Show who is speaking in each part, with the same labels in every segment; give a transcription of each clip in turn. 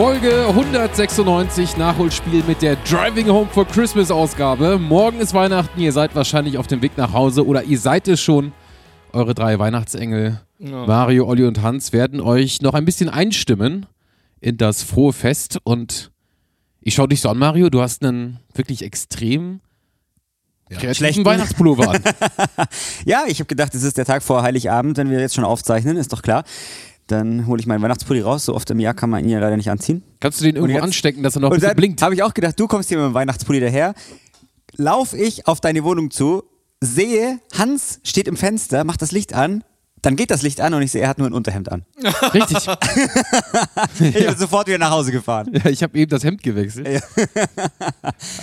Speaker 1: Folge 196 Nachholspiel mit der Driving Home for Christmas Ausgabe. Morgen ist Weihnachten, ihr seid wahrscheinlich auf dem Weg nach Hause oder ihr seid es schon. Eure drei Weihnachtsengel, Mario, Olli und Hans, werden euch noch ein bisschen einstimmen in das frohe Fest. Und ich schaue dich so an, Mario, du hast einen wirklich extrem kreativen
Speaker 2: Schlechten.
Speaker 1: Weihnachtspullover an.
Speaker 2: Ja, ich habe gedacht, es ist der Tag vor Heiligabend, wenn wir jetzt schon aufzeichnen, ist doch klar. Dann hole ich meinen Weihnachtspulli raus. So oft im Jahr kann man ihn ja leider nicht anziehen.
Speaker 1: Kannst du den irgendwo anstecken, dass er noch
Speaker 2: Und dann
Speaker 1: blinkt?
Speaker 2: habe ich auch gedacht, du kommst hier mit dem Weihnachtspulli daher. Lauf ich auf deine Wohnung zu, sehe, Hans steht im Fenster, macht das Licht an. Dann geht das Licht an und ich sehe, er hat nur ein Unterhemd an.
Speaker 1: Richtig.
Speaker 2: Ich bin sofort wieder nach Hause gefahren.
Speaker 1: Ja, ich habe eben das Hemd gewechselt.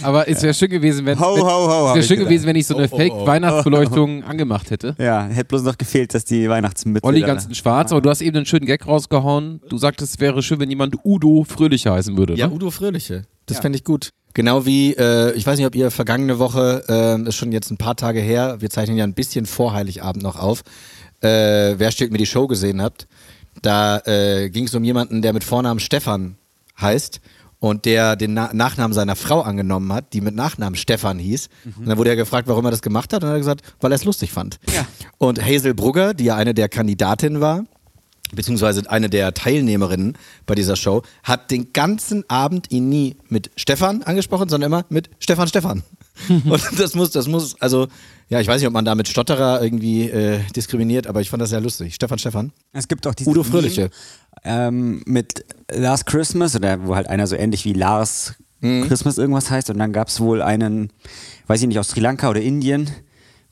Speaker 1: Aber es wäre schön gewesen, wenn,
Speaker 2: Ho, ho, ho,
Speaker 1: es schön
Speaker 2: gedacht.
Speaker 1: gewesen, wenn ich so eine Fake-Weihnachtsbeleuchtung angemacht hätte.
Speaker 2: Ja, hätte bloß noch gefehlt, dass die Weihnachtsmütze.
Speaker 1: Olli ganz in schwarz, aber du hast eben einen schönen Gag rausgehauen. Du sagtest, es wäre schön, wenn jemand Udo Fröhlicher heißen würde.
Speaker 3: Ja,
Speaker 1: Ne?
Speaker 3: Udo Fröhliche. Das fände ich gut. Genau wie, äh, ich weiß nicht, ob ihr vergangene Woche, äh, ist schon jetzt ein paar Tage her, wir zeichnen ja ein bisschen vor Heiligabend noch auf, äh, wer stellt mir die Show gesehen habt. Da äh, ging es um jemanden, der mit Vornamen Stefan heißt und der den Na Nachnamen seiner Frau angenommen hat, die mit Nachnamen Stefan hieß. Und dann wurde er gefragt, warum er das gemacht hat und dann hat er gesagt, weil er es lustig fand.
Speaker 2: Ja.
Speaker 3: Und Hazel Brugger, die ja eine der Kandidatinnen war, beziehungsweise eine der Teilnehmerinnen bei dieser Show, hat den ganzen Abend ihn nie mit Stefan angesprochen, sondern immer mit Stefan Stefan. Und das muss, das muss, also, ja, ich weiß nicht, ob man da mit Stotterer irgendwie äh, diskriminiert, aber ich fand das sehr lustig. Stefan Stefan.
Speaker 2: Es gibt auch dieses
Speaker 3: Udo Fröhliche.
Speaker 2: Ähm, mit Last Christmas, oder wo halt einer so ähnlich wie Lars
Speaker 3: Mhm.
Speaker 2: Christmas irgendwas heißt. Und dann gab es wohl einen, weiß ich nicht, aus Sri Lanka oder Indien,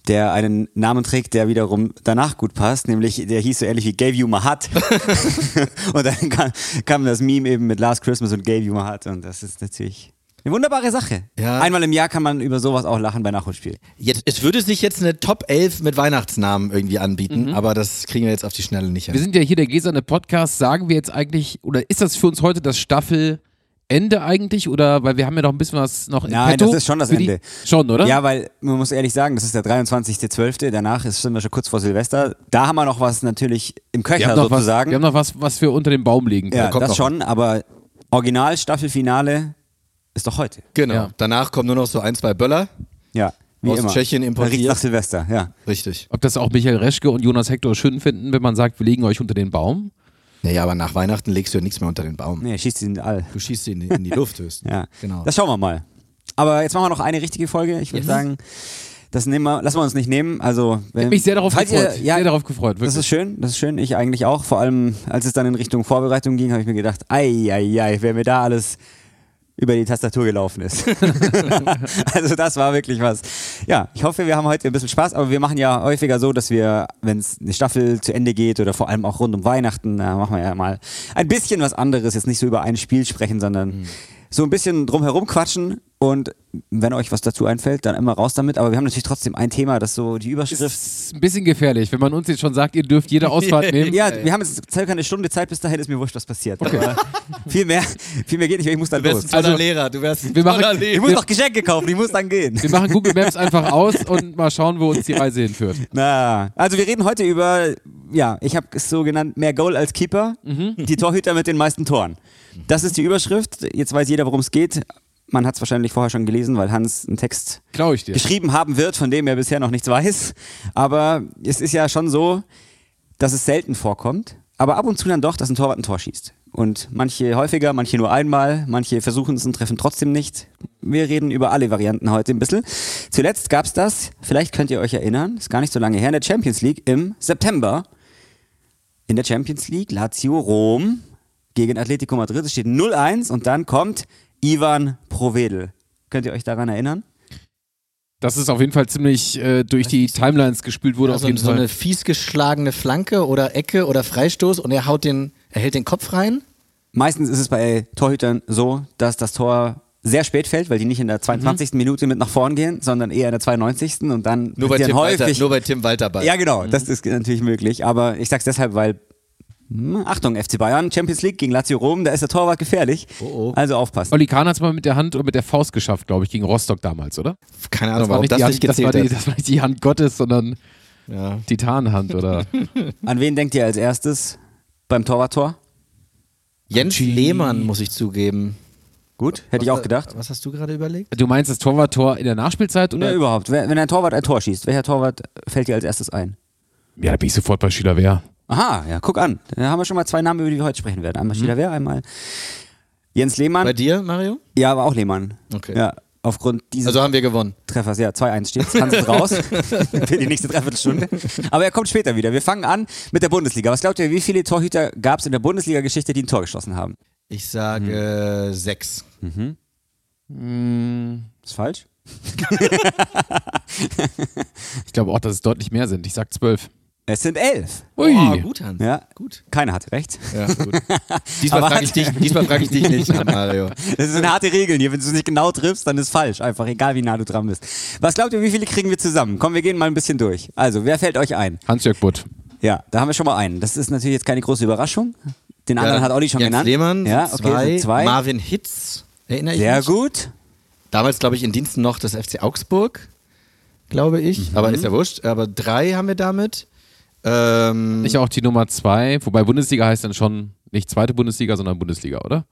Speaker 2: der einen Namen trägt, der wiederum danach gut passt, nämlich der hieß so ähnlich wie Gave You My Heart. und dann kam, kam das Meme eben mit Last Christmas und Gave You My Heart. Und das ist natürlich eine wunderbare Sache.
Speaker 3: Ja.
Speaker 2: Einmal im Jahr kann man über sowas auch lachen bei Nachholspiel.
Speaker 3: Jetzt, es würde sich jetzt eine Top 11 mit Weihnachtsnamen irgendwie anbieten, aber das kriegen wir jetzt auf die Schnelle nicht
Speaker 1: Wir
Speaker 3: hin.
Speaker 1: sind ja hier der gläserne Podcast. Sagen wir jetzt eigentlich, oder ist das für uns heute das Staffelende eigentlich? Oder, weil wir haben ja noch ein bisschen was noch im
Speaker 2: Nein,
Speaker 1: Petto
Speaker 2: das ist schon das Ende.
Speaker 1: Schon, oder?
Speaker 2: Ja, weil man muss ehrlich sagen, das ist der 23.12., danach ist, sind wir schon kurz vor Silvester. Da haben wir noch was natürlich im
Speaker 1: wir
Speaker 2: Köcher
Speaker 1: haben, noch was,
Speaker 2: sozusagen.
Speaker 1: wir haben noch was, was wir unter den Baum legen
Speaker 2: ja,
Speaker 3: kommt
Speaker 2: das
Speaker 3: noch.
Speaker 2: schon, aber Original Staffelfinale ist doch heute.
Speaker 3: Genau.
Speaker 1: Ja.
Speaker 3: Danach kommen nur noch so ein, zwei Böller.
Speaker 2: Ja, wie
Speaker 3: Aus
Speaker 2: immer.
Speaker 3: Tschechien importiert.
Speaker 2: Riecht nach Silvester, ja.
Speaker 3: Richtig.
Speaker 1: Ob das auch Michael Reschke und Jonas Hector schön finden, wenn man sagt, wir legen euch unter den Baum?
Speaker 3: Naja, aber nach Weihnachten legst du ja nichts mehr unter den Baum.
Speaker 2: Nee, schießt ihn all.
Speaker 3: Du schießt sie in die, in die Luft höchstens.
Speaker 2: Ja,
Speaker 3: Genau.
Speaker 2: das schauen wir mal. Aber jetzt machen wir noch eine richtige Folge. Ich würde sagen, das nehmen wir, lassen wir uns nicht nehmen. Also,
Speaker 1: Ich
Speaker 2: wenn,
Speaker 1: habe mich sehr darauf gefreut.
Speaker 2: Ihr, ja,
Speaker 1: sehr darauf gefreut, wirklich.
Speaker 2: Das ist schön, das ist schön. Ich eigentlich auch. Vor allem, als es dann in Richtung Vorbereitung ging, habe ich mir gedacht, ei, ei, ei, wer mir da alles über die Tastatur gelaufen ist. also das war wirklich was. Ja, ich hoffe, wir haben heute ein bisschen Spaß, aber wir machen ja häufiger so, dass wir, wenn es eine Staffel zu Ende geht oder vor allem auch rund um Weihnachten, da machen wir ja mal ein bisschen was anderes, jetzt nicht so über ein Spiel sprechen, sondern so ein bisschen drumherum quatschen und wenn euch was dazu einfällt, dann immer raus damit. Aber wir haben natürlich trotzdem ein Thema, das so die Überschrift
Speaker 1: Das ist ein bisschen gefährlich, wenn man uns jetzt schon sagt, ihr dürft jede Ausfahrt nehmen.
Speaker 2: Ja, wir haben jetzt circa eine Stunde Zeit, bis dahin ist mir wurscht, was passiert. Aber viel mehr, viel mehr geht nicht, weil ich muss dann
Speaker 3: Du
Speaker 2: los.
Speaker 3: wärst ein toller
Speaker 1: Also,
Speaker 3: Lehrer. Du wärst ein
Speaker 1: wir machen-
Speaker 3: toller
Speaker 2: Ich
Speaker 3: Lehrer.
Speaker 2: muss noch Geschenke kaufen, ich muss dann gehen.
Speaker 1: Wir machen Google Maps einfach aus und mal schauen, wo uns die Reise hinführt.
Speaker 2: Na, also wir reden heute über, ja, ich habe es so genannt, mehr Goal als Keeper, die Torhüter mit den meisten Toren. Das ist die Überschrift. Jetzt weiß jeder, worum es geht. Man hat es wahrscheinlich vorher schon gelesen, weil Hans einen Text geschrieben haben wird, von dem er bisher noch nichts weiß. Aber es ist ja schon so, dass es selten vorkommt, aber ab und zu dann doch, dass ein Torwart ein Tor schießt. Und manche häufiger, manche nur einmal, manche versuchen es und treffen trotzdem nicht. Wir reden über alle Varianten heute ein bisschen. Zuletzt gab es das, vielleicht könnt ihr euch erinnern, ist gar nicht so lange her, in der Champions League im September. In der Champions League Lazio Rom gegen Atletico Madrid. Es steht 0-1 und dann kommt Ivan Provedel. Könnt ihr euch daran erinnern?
Speaker 1: dass es auf jeden Fall ziemlich äh, durch die Timelines gespült wurde.
Speaker 3: Also
Speaker 1: auf jeden
Speaker 3: so
Speaker 1: Fall.
Speaker 3: eine fies geschlagene Flanke oder Ecke oder Freistoß und er haut den, er hält den Kopf rein.
Speaker 2: Meistens ist es bei Torhütern so, dass das Tor sehr spät fällt, weil die nicht in der 22. Minute mit nach vorn gehen, sondern eher in der 92. und dann
Speaker 3: Nur bei, Tim Walter,
Speaker 2: häufig.
Speaker 3: nur bei Tim Walter Ball.
Speaker 2: ja, genau, das ist natürlich möglich. Aber ich sag's deshalb, weil Achtung, FC Bayern, Champions League gegen Lazio Rom, da ist der Torwart gefährlich.
Speaker 3: Oh, oh.
Speaker 2: Also aufpassen.
Speaker 1: Oli Kahn hat es mal mit der Hand oder mit der Faust geschafft, glaube ich, gegen Rostock damals, oder?
Speaker 3: Keine Ahnung,
Speaker 1: war
Speaker 3: warum
Speaker 1: nicht
Speaker 3: das
Speaker 1: die
Speaker 3: nicht
Speaker 1: Hand, das, war die, das war nicht die Hand Gottes, sondern
Speaker 3: Ja.
Speaker 1: Titanhand oder.
Speaker 2: An wen denkt ihr als erstes beim Torwarttor?
Speaker 3: Jens Lehmann, muss ich zugeben.
Speaker 2: Gut, hätte ich auch gedacht.
Speaker 3: Was hast du gerade überlegt?
Speaker 1: Du meinst das Torwarttor in der Nachspielzeit oder?
Speaker 2: Ja, überhaupt. Wenn wenn ein Torwart ein Tor schießt, welcher Torwart fällt dir als erstes ein?
Speaker 1: Ja, da bin ich sofort bei Schüler Wehr.
Speaker 2: Aha, ja, guck an. Da haben wir schon mal zwei Namen, über die wir heute sprechen werden. Einmal Schieler Wehr, einmal Jens Lehmann.
Speaker 3: Bei dir, Mario?
Speaker 2: Ja, aber auch Lehmann.
Speaker 3: Okay.
Speaker 2: Ja, aufgrund dieses
Speaker 3: Also haben wir gewonnen.
Speaker 2: Treffers. Ja, 2-1 steht. Hans ist raus für die nächste Dreiviertelstunde. Aber er kommt später wieder. Wir fangen an mit der Bundesliga. Was glaubt ihr, wie viele Torhüter gab es in der Bundesliga-Geschichte, die ein Tor geschossen haben?
Speaker 3: Ich sage sechs.
Speaker 2: Ist falsch?
Speaker 1: Ich glaube auch, dass es deutlich mehr sind. Ich sag zwölf.
Speaker 2: Es sind elf.
Speaker 1: Ui.
Speaker 3: Oh, gut, Hans.
Speaker 2: Ja,
Speaker 3: Gut.
Speaker 2: keiner hat recht.
Speaker 3: Ja, gut. Diesmal frage ich, dich- diesmal frag ich dich nicht, Mario.
Speaker 2: Das sind harte Regeln hier. Wenn du es nicht genau triffst, dann ist falsch. Einfach, egal wie nah du dran bist. Was glaubt ihr, wie viele kriegen wir zusammen? Komm, wir gehen mal ein bisschen durch. Also, wer fällt euch ein?
Speaker 1: Hans-Jörg Butt.
Speaker 2: Ja, da haben wir schon mal einen. Das ist natürlich jetzt keine große Überraschung. Den anderen hat Olli schon
Speaker 3: Jens
Speaker 2: genannt.
Speaker 3: Lehmann,
Speaker 2: ja, okay,
Speaker 3: zwei.
Speaker 2: zwei.
Speaker 3: Marvin Hitz, erinnere ich
Speaker 2: Sehr
Speaker 3: mich.
Speaker 2: gut.
Speaker 3: Damals, glaube ich, in Diensten noch des FC Augsburg, glaube ich.
Speaker 2: Mhm.
Speaker 3: Aber ist ja wurscht. Aber drei haben wir damit. Ähm,
Speaker 1: Ich auch die Nummer zwei. Wobei Bundesliga heißt dann schon nicht zweite Bundesliga, sondern Bundesliga, oder?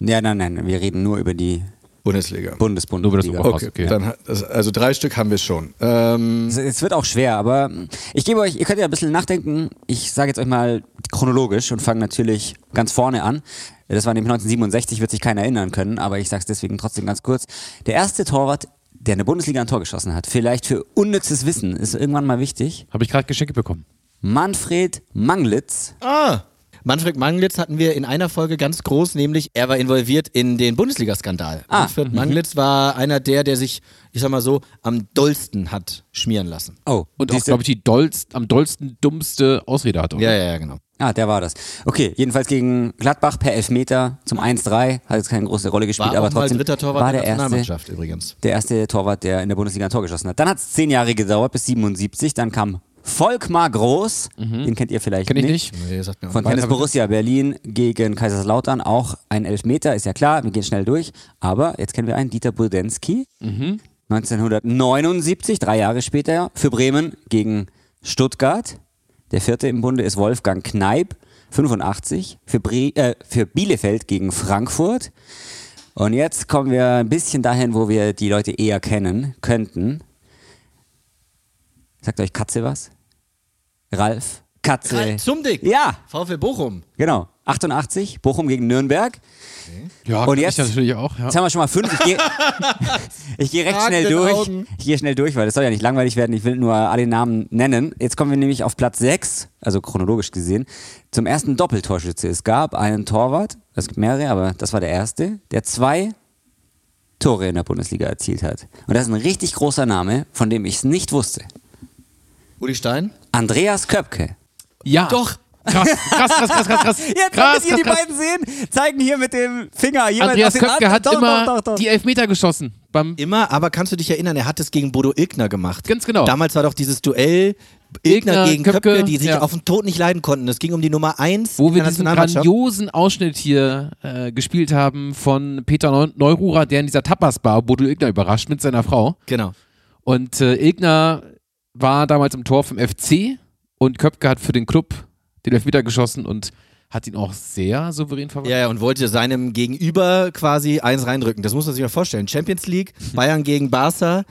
Speaker 2: Ja, nein, nein, wir reden nur über die
Speaker 3: Bundesliga.
Speaker 2: Bundesbundesliga.
Speaker 3: Okay,
Speaker 1: okay.
Speaker 3: Dann, also drei Stück haben wir schon. Ähm,
Speaker 2: Es- Es wird auch schwer, aber ich gebe euch, ihr könnt ja ein bisschen nachdenken. Ich sage jetzt euch mal chronologisch und fange natürlich ganz vorne an. Das war nämlich 1967, wird sich keiner erinnern können, aber ich sage es deswegen trotzdem ganz kurz. Der erste Torwart, der in der Bundesliga ein Tor geschossen hat, vielleicht für unnützes Wissen, ist irgendwann mal wichtig.
Speaker 1: Habe ich gerade Geschenke bekommen.
Speaker 2: Manfred Manglitz.
Speaker 3: ah, Manfred Manglitz hatten wir in einer Folge ganz groß, nämlich er war involviert in den Bundesliga-Skandal.
Speaker 2: Ah,
Speaker 3: Manfred Manglitz war einer der, der sich, ich sag mal so, am dollsten hat schmieren lassen.
Speaker 2: Oh,
Speaker 1: Und auch,
Speaker 2: siehste?
Speaker 1: glaube ich, die dollst, am dollsten, dummste Ausrede hatte. oder?
Speaker 3: Ja, ja, ja, genau.
Speaker 2: Ah, der war das. Okay, jedenfalls gegen Gladbach per Elfmeter zum 1-3. Hat jetzt keine große Rolle gespielt,
Speaker 3: War
Speaker 2: aber trotzdem
Speaker 3: dritter Torwart
Speaker 2: war
Speaker 3: der
Speaker 2: der erste,
Speaker 3: übrigens.
Speaker 2: der erste Torwart, der in der Bundesliga ein Tor geschossen hat. Dann hat es zehn Jahre gedauert, bis 77. Dann kam Volkmar Groß, den kennt ihr vielleicht
Speaker 1: Kenn ich nicht.
Speaker 3: Nee, sagt mir
Speaker 2: Von
Speaker 3: nicht.
Speaker 2: Tennis Borussia Berlin gegen Kaiserslautern auch ein Elfmeter, ist ja klar, wir gehen schnell durch. Aber jetzt kennen wir einen, Dieter Budensky. 1979, drei Jahre später, für Bremen gegen Stuttgart. Der vierte im Bunde ist Wolfgang Kneip, 85, für, Bre äh, für Bielefeld gegen Frankfurt. Und jetzt kommen wir ein bisschen dahin, wo wir die Leute eher kennen könnten. Sagt euch Katze was? Ralf? Katze.
Speaker 3: Ralf Zumdick.
Speaker 2: Ja,
Speaker 3: VfL Bochum.
Speaker 2: Genau. 88, Bochum gegen Nürnberg.
Speaker 1: Ja,
Speaker 2: Und jetzt-
Speaker 1: ich natürlich auch. Ja.
Speaker 2: Jetzt haben wir schon mal fünf. Ich gehe geh recht
Speaker 3: Frag
Speaker 2: schnell durch.
Speaker 3: Augen.
Speaker 2: Ich gehe schnell durch, weil das soll ja nicht langweilig werden. Ich will nur alle Namen nennen. Jetzt kommen wir nämlich auf Platz 6, also chronologisch gesehen, zum ersten Doppeltorschütze. Es gab einen Torwart, es gibt mehrere, aber das war der erste, der zwei Tore in der Bundesliga erzielt hat. Und das ist ein richtig großer Name, von dem ich es nicht wusste.
Speaker 3: Uli Stein.
Speaker 2: Andreas Köpke.
Speaker 1: ja.
Speaker 3: Doch.
Speaker 1: Krass, krass, krass, krass, krass, krass.
Speaker 2: Jetzt
Speaker 1: krass,
Speaker 2: ihr die
Speaker 1: krass,
Speaker 2: beiden sehen, zeigen hier mit dem Finger jemand
Speaker 1: Andreas Köpke hat
Speaker 2: Doch,
Speaker 1: immer
Speaker 2: doch, doch, doch.
Speaker 1: die Elfmeter geschossen. Beim
Speaker 3: Immer, aber kannst du dich erinnern, er hat es gegen Bodo Ilgner gemacht.
Speaker 1: Ganz genau.
Speaker 3: Damals war doch dieses Duell Ilgner,
Speaker 1: Ilgner,
Speaker 3: gegen Köpke,
Speaker 1: Köpke,
Speaker 3: die sich
Speaker 1: ja.
Speaker 3: auf den Tod nicht leiden konnten. Es ging um die Nummer 1
Speaker 1: wo wir diesen grandiosen Ausschnitt hier äh, gespielt haben von Peter Neu Neururer, der in dieser Tapas-Bar Bodo Ilgner überrascht mit seiner Frau.
Speaker 3: Genau.
Speaker 1: Und äh, Ilgner war damals im Tor vom FC und Köpke hat für den Club den Elfmeter geschossen und hat ihn auch sehr souverän verwandelt.
Speaker 3: Ja, ja, und wollte seinem Gegenüber quasi eins reindrücken. Das muss man sich mal vorstellen. Champions League, Bayern gegen Barca.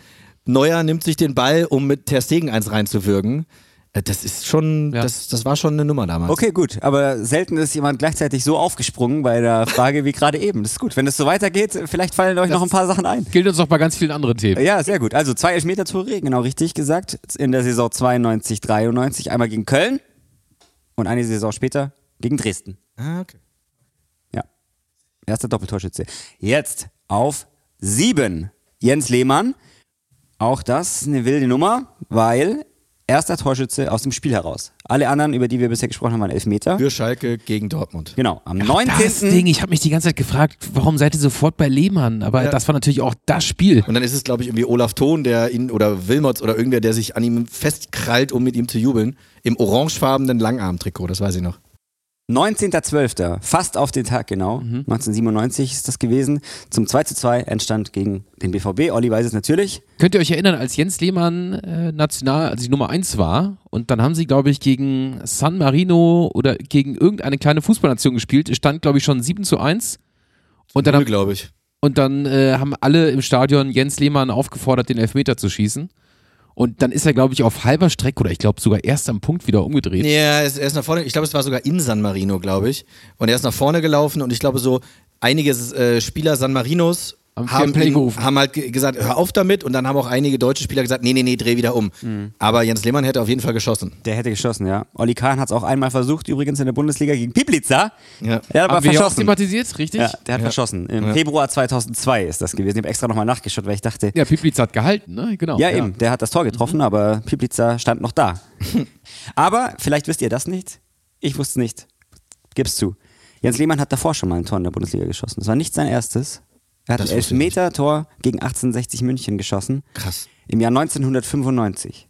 Speaker 3: Neuer nimmt sich den Ball, um mit Ter Stegen eins reinzuwürgen. Äh, Das ist schon,
Speaker 1: Ja.
Speaker 3: das, das war schon eine Nummer damals.
Speaker 2: Okay, gut. Aber selten ist jemand gleichzeitig so aufgesprungen bei der Frage wie gerade eben. Das ist gut. Wenn es so weitergeht, vielleicht fallen euch noch ein paar Sachen ein.
Speaker 1: Gilt uns noch bei ganz vielen anderen Themen.
Speaker 2: Ja, sehr gut. Also zwei Elfmeter-Tore, genau richtig gesagt. In der Saison 92, 93. Einmal gegen Köln und eine Saison später gegen Dresden.
Speaker 3: Ah, okay.
Speaker 2: Ja. Erster Doppeltorschütze. Jetzt auf sieben. Jens Lehmann. Auch das eine wilde Nummer, weil erster Torschütze aus dem Spiel heraus. Alle anderen, über die wir bisher gesprochen haben, waren Elfmeter.
Speaker 3: Für Schalke gegen Dortmund.
Speaker 2: Genau, am
Speaker 1: Das
Speaker 2: 19.
Speaker 1: Ding, ich habe mich die ganze Zeit gefragt, warum seid ihr sofort bei Lehmann? Aber das war natürlich auch das Spiel.
Speaker 3: Und dann ist es, glaube ich, irgendwie Olaf Thon, der ihn, oder Wilmots oder irgendwer, der sich an ihm festkrallt, um mit ihm zu jubeln. Im orangefarbenen Langarmtrikot, das weiß ich noch.
Speaker 2: 19.12., fast auf den Tag genau, 1997 ist das gewesen, zum 2 zu 2 entstand gegen den BVB. Olli weiß es natürlich.
Speaker 1: Könnt ihr euch erinnern, als Jens Lehmann äh, national, als die Nummer 1 war und dann haben sie, glaube ich, gegen San Marino oder gegen irgendeine kleine Fußballnation gespielt. Es stand, glaube ich, schon 7 zu 1. Und dann, haben,
Speaker 3: glaube ich.
Speaker 1: und dann äh, haben alle im Stadion Jens Lehmann aufgefordert, den Elfmeter zu schießen. Und dann ist er, glaube ich, auf halber Strecke oder ich glaube sogar erst am Punkt wieder umgedreht.
Speaker 3: Ja, er ist, nach vorne, ich glaube, es war sogar in San Marino, glaube ich. Und er ist nach vorne gelaufen und ich glaube, so einige äh, Spieler San Marinos
Speaker 1: Haben
Speaker 3: haben,
Speaker 1: gerufen.
Speaker 3: haben halt ge- gesagt, hör auf damit. Und dann haben auch einige deutsche Spieler gesagt, nee, nee, nee, dreh wieder um.
Speaker 1: Mhm.
Speaker 3: Aber Jens Lehmann hätte auf jeden Fall geschossen.
Speaker 2: Der hätte geschossen, ja. Olli Kahn hat es auch einmal versucht, übrigens in der Bundesliga gegen Piplica.
Speaker 3: Ja.
Speaker 2: Der hat aber
Speaker 1: ja
Speaker 2: verschossen.
Speaker 1: thematisiert, richtig?
Speaker 2: Ja, der hat verschossen. Im Februar 2002 ist das gewesen. Ich habe extra nochmal nachgeschaut, weil ich dachte,
Speaker 1: Ja, Piplitz hat gehalten, ne? Genau.
Speaker 2: ja, eben, der hat das Tor getroffen, aber Piplica stand noch da. aber vielleicht wisst ihr das nicht. Ich wusste es nicht. Gib's zu. Jens Lehmann hat davor schon mal ein Tor in der Bundesliga geschossen. Das war nicht sein erstes. Er hat
Speaker 3: Das
Speaker 2: ein. Elfmeter-Tor gegen 1860 München geschossen.
Speaker 3: Krass.
Speaker 2: Im Jahr 1995.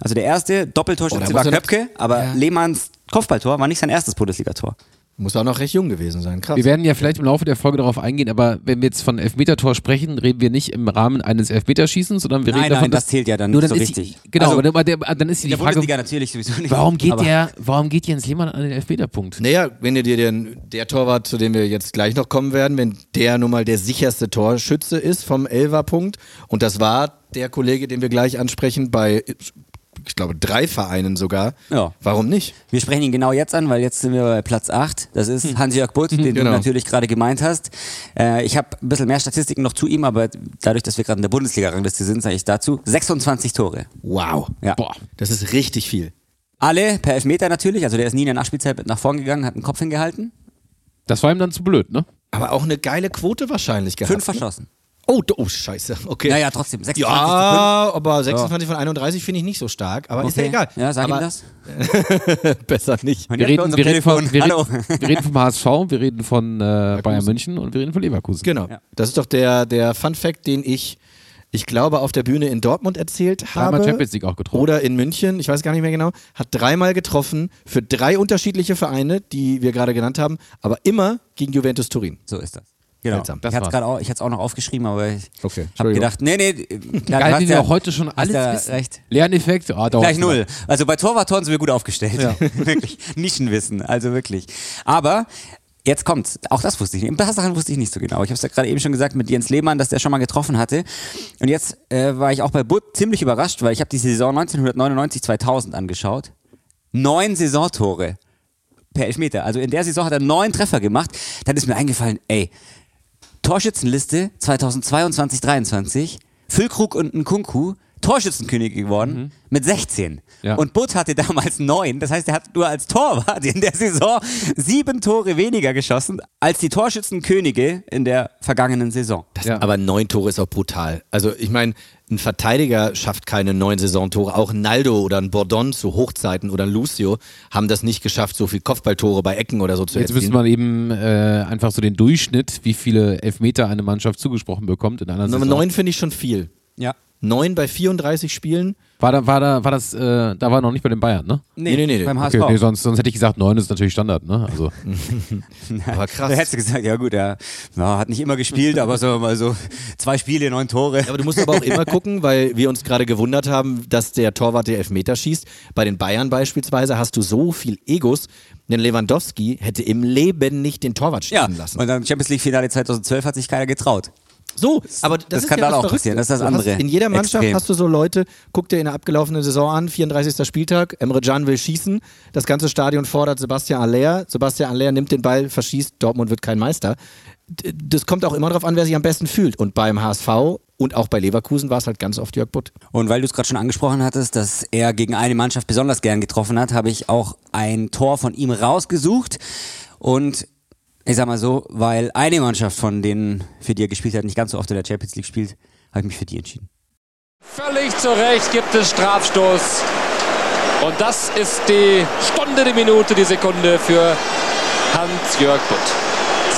Speaker 2: Also der erste
Speaker 3: Oh,
Speaker 2: Doppeltorschütze
Speaker 3: da
Speaker 2: war Köpke, aber Lehmanns Kopfballtor war nicht sein erstes Bundesligator.
Speaker 3: Muss auch noch recht jung gewesen sein. Krass.
Speaker 1: Wir werden ja vielleicht im Laufe der Folge darauf eingehen, aber wenn wir jetzt von Elfmetertor sprechen, reden wir nicht im Rahmen eines Elfmeterschießens, sondern wir
Speaker 2: Nein,
Speaker 1: reden davon,
Speaker 2: nein, das
Speaker 1: dass
Speaker 2: zählt ja dann
Speaker 1: nur
Speaker 2: nicht
Speaker 1: dann
Speaker 2: so
Speaker 1: ist
Speaker 2: richtig.
Speaker 1: Die, genau,
Speaker 2: Also,
Speaker 1: aber der, dann ist die
Speaker 2: der
Speaker 1: Frage,
Speaker 2: natürlich sowieso nicht.
Speaker 1: warum geht der, warum geht Jens Lehmann an den Elfmeterpunkt?
Speaker 3: Naja, wenn ihr dir den, der Torwart, zu dem wir jetzt gleich noch kommen werden, wenn der nun mal der sicherste Torschütze ist vom Elferpunkt und das war der Kollege, den wir gleich ansprechen, bei, ich glaube, drei Vereinen sogar,
Speaker 2: Ja.
Speaker 3: warum nicht?
Speaker 2: Wir sprechen ihn genau jetzt an, weil jetzt sind wir bei Platz 8. Das ist Hans-Jörg Butt, den
Speaker 3: Genau.
Speaker 2: du natürlich gerade gemeint hast. Äh, ich habe ein bisschen mehr Statistiken noch zu ihm, aber dadurch, dass wir gerade in der Bundesliga-Rangliste sind, sage ich dazu 26 Tore.
Speaker 3: Wow.
Speaker 2: Ja.
Speaker 1: Boah.
Speaker 3: Das ist richtig viel.
Speaker 2: Alle per Elfmeter natürlich, also der ist nie in der Nachspielzeit mit nach vorn gegangen, hat den Kopf hingehalten.
Speaker 1: Das war ihm dann zu blöd, ne?
Speaker 3: Aber auch eine geile Quote wahrscheinlich gehabt.
Speaker 2: Fünf
Speaker 3: ne? Oh, oh, scheiße. Okay.
Speaker 2: Naja, trotzdem. 26
Speaker 3: Ja, aber 26 von 31 finde ich nicht so stark, aber
Speaker 2: zu
Speaker 3: ist ja
Speaker 2: 5.
Speaker 3: egal.
Speaker 2: Ja, sag
Speaker 3: aber
Speaker 2: ihm das.
Speaker 3: Besser nicht.
Speaker 1: Wir reden, wir, reden von, wir,
Speaker 2: Hallo.
Speaker 1: reden, wir reden vom HSV, wir reden von äh, Bayern München und wir reden von Leverkusen.
Speaker 3: Genau.
Speaker 2: Ja.
Speaker 3: Das ist doch der, der Fun Fact, den ich, ich glaube, auf der Bühne in Dortmund erzählt
Speaker 1: Dreimal
Speaker 3: habe.
Speaker 1: Champions League auch getroffen.
Speaker 3: Oder in München, ich weiß gar nicht mehr genau, hat dreimal getroffen für drei unterschiedliche Vereine, die wir gerade genannt haben, aber immer gegen Juventus Turin.
Speaker 2: So ist das. Genau.
Speaker 3: Seltsam.
Speaker 1: Das
Speaker 2: ich hatte gerade auch, ich hatte es auch noch aufgeschrieben, aber ich
Speaker 3: Okay,
Speaker 2: habe gedacht, nee, nee, klar, du
Speaker 1: Geil, wir
Speaker 2: ja-
Speaker 1: auch heute schon alles
Speaker 2: ja
Speaker 1: wissen.
Speaker 2: recht.
Speaker 1: Lerneffekt, ah, dauert
Speaker 2: Gleich
Speaker 1: noch.
Speaker 2: null. Also bei Torwarttoren sind wir gut aufgestellt.
Speaker 1: Ja.
Speaker 2: wirklich. Nischenwissen, also wirklich. Aber jetzt kommt's. Auch das wusste ich nicht. Ein paar Sachen wusste ich nicht so genau. Ich habe es ja gerade eben schon gesagt mit Jens Lehmann, dass der schon mal getroffen hatte. Und jetzt äh, war ich auch bei Butt ziemlich überrascht, weil ich habe die Saison 1999-2000 angeschaut. Neun Saisontore per Elfmeter. Also in der Saison hat er neun Treffer gemacht. Dann ist mir eingefallen, ey, Torschützenliste 2022-23, Füllkrug und Nkunku Torschützenkönige geworden mit 16.
Speaker 1: Ja.
Speaker 2: Und Butt hatte damals neun. Das heißt, er hat nur als Torwart in der Saison sieben Tore weniger geschossen als die Torschützenkönige in der vergangenen Saison.
Speaker 3: Das,
Speaker 1: Ja.
Speaker 3: Aber neun Tore ist auch brutal. Also ich meine, ein Verteidiger schafft keine neun Saisontore. Auch ein Naldo oder ein Bordon zu Hochzeiten oder ein Lucio haben das nicht geschafft, so viel Kopfballtore bei Ecken oder so zu
Speaker 1: Jetzt
Speaker 3: erzielen.
Speaker 1: müsste man eben äh, einfach so den Durchschnitt, wie viele Elfmeter eine Mannschaft zugesprochen bekommt in einer
Speaker 3: Nummer
Speaker 1: Saison.
Speaker 3: neun finde ich schon viel.
Speaker 2: Ja.
Speaker 3: Neun bei 34 Spielen.
Speaker 1: War da, war da, war das, äh, da war noch nicht bei den Bayern, ne?
Speaker 3: Nee, nee, nee.
Speaker 2: Beim HSV.
Speaker 1: Okay, nee, sonst, sonst hätte ich gesagt, neun ist natürlich Standard, ne? Also,
Speaker 3: Aber krass.
Speaker 2: Da hättest du gesagt, ja gut, er ja, hat nicht immer gespielt, aber sagen wir mal so zwei Spiele, neun Tore.
Speaker 3: Ja, aber du musst aber auch immer gucken, weil wir uns gerade gewundert haben, dass der Torwart der Elfmeter schießt. Bei den Bayern beispielsweise hast du so viel Egos, denn Lewandowski hätte im Leben nicht den Torwart
Speaker 2: Ja,
Speaker 3: schießen lassen.
Speaker 2: und dann Champions League Finale 2012 hat sich keiner getraut.
Speaker 3: So, aber das,
Speaker 2: das
Speaker 3: ist
Speaker 2: kann
Speaker 3: ja
Speaker 2: dann
Speaker 3: das
Speaker 2: auch
Speaker 3: Verrückte.
Speaker 2: passieren, das ist das andere
Speaker 3: Hast, in jeder Mannschaft
Speaker 2: Extrem.
Speaker 3: hast du so Leute, guck dir in der abgelaufenen Saison an, 34. Spieltag, Emre Can will schießen, das ganze Stadion fordert Sebastian Aller, Sebastian Aller nimmt den Ball, verschießt, Dortmund wird kein Meister. Das kommt auch immer darauf an, wer sich am besten fühlt. Und beim HSV und auch bei Leverkusen war es halt ganz oft Jörg Butt.
Speaker 2: Und weil du es gerade schon angesprochen hattest, dass er gegen eine Mannschaft besonders gern getroffen hat, habe ich auch ein Tor von ihm rausgesucht. Und ich sag mal so, weil eine Mannschaft von denen, für die er gespielt hat, nicht ganz so oft in der Champions League spielt, habe ich mich für die entschieden.
Speaker 4: Völlig zu Recht gibt es Strafstoß. Und das ist die Stunde, die Minute, die Sekunde für Hans-Jörg Butt.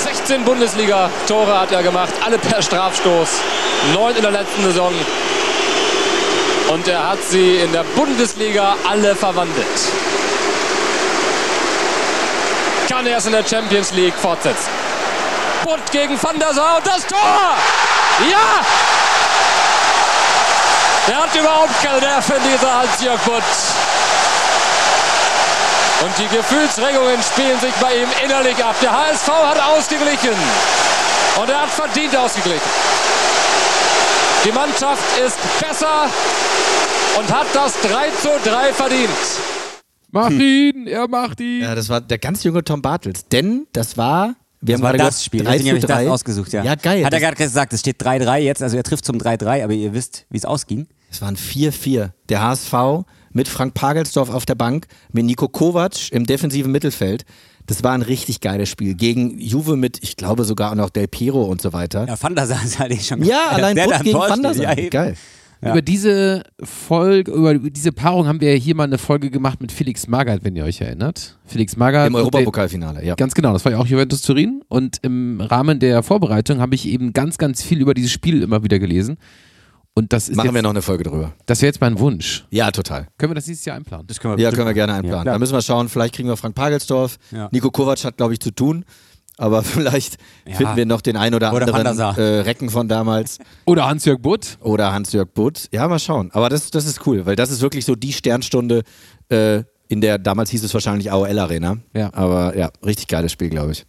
Speaker 4: 16 Bundesliga-Tore hat er gemacht, alle per Strafstoß. Neun in der letzten Saison. Und er hat sie in der Bundesliga alle verwandelt. Kann er es in der Champions League fortsetzen. Butt gegen Van der Sar und das Tor! Ja! Er hat überhaupt keine Nerven, dieser Hans-Jörg Butt. Und die Gefühlsregungen spielen sich bei ihm innerlich ab. Der HSV hat ausgeglichen. Und er hat verdient ausgeglichen. Die Mannschaft ist besser und hat das 3 zu 3 verdient.
Speaker 1: Mach ihn, er macht ihn.
Speaker 3: Ja, das war der ganz junge Tom Bartels. Denn das war. Wir
Speaker 2: Das
Speaker 3: haben
Speaker 2: war
Speaker 3: gerade
Speaker 2: das
Speaker 3: gesagt,
Speaker 2: Spiel,
Speaker 3: 3
Speaker 2: deswegen
Speaker 3: zu
Speaker 2: ich das
Speaker 3: 3.
Speaker 2: ausgesucht, ja.
Speaker 3: Ja, geil.
Speaker 2: Hat er gerade gesagt, es steht 3-3 jetzt, also er trifft zum 3-3, aber ihr wisst, wie es ausging.
Speaker 3: Es waren 4-4. Der HSV mit Frank Pagelsdorf auf der Bank, mit Nico Kovac im defensiven Mittelfeld. Das war ein richtig geiles Spiel. Gegen Juve mit, ich glaube sogar auch noch Del Piero und so weiter.
Speaker 2: Ja, Van der Sar halt eh schon
Speaker 3: Ja, allein
Speaker 2: im
Speaker 3: gegen Van der. Sar.
Speaker 2: Ja.
Speaker 3: Geil.
Speaker 2: Ja.
Speaker 1: Über diese Folge, über diese Paarung haben wir hier mal eine Folge gemacht mit Felix Magath, wenn ihr euch erinnert. Felix Magath.
Speaker 3: Im Europapokalfinale, ja.
Speaker 1: Ganz genau, das war ja auch Juventus Turin. Und im Rahmen der Vorbereitung habe ich eben ganz, ganz viel über dieses Spiel immer wieder gelesen. Und das ist
Speaker 3: Machen
Speaker 1: jetzt,
Speaker 3: wir noch eine Folge drüber.
Speaker 1: das wäre jetzt mein Wunsch.
Speaker 3: Ja, total.
Speaker 1: Können wir das dieses Jahr einplanen?
Speaker 2: Das können wir
Speaker 3: Ja, können wir gerne
Speaker 2: machen.
Speaker 3: einplanen.
Speaker 2: Ja,
Speaker 3: da müssen wir schauen, vielleicht kriegen wir Frank Pagelsdorf.
Speaker 2: Ja.
Speaker 3: Nico Kovac hat, glaube ich, zu tun. Aber vielleicht
Speaker 2: Ja.
Speaker 3: finden wir noch den ein oder,
Speaker 2: Oder
Speaker 3: anderen äh, Recken von damals.
Speaker 1: Oder Hans-Jörg Butt.
Speaker 3: Oder Hans-Jörg Butt. Ja, mal schauen. Aber das, das ist cool, weil das ist wirklich so die Sternstunde äh, in der, damals hieß es wahrscheinlich AOL Arena.
Speaker 1: Ja.
Speaker 3: Aber ja, richtig geiles Spiel, glaube ich.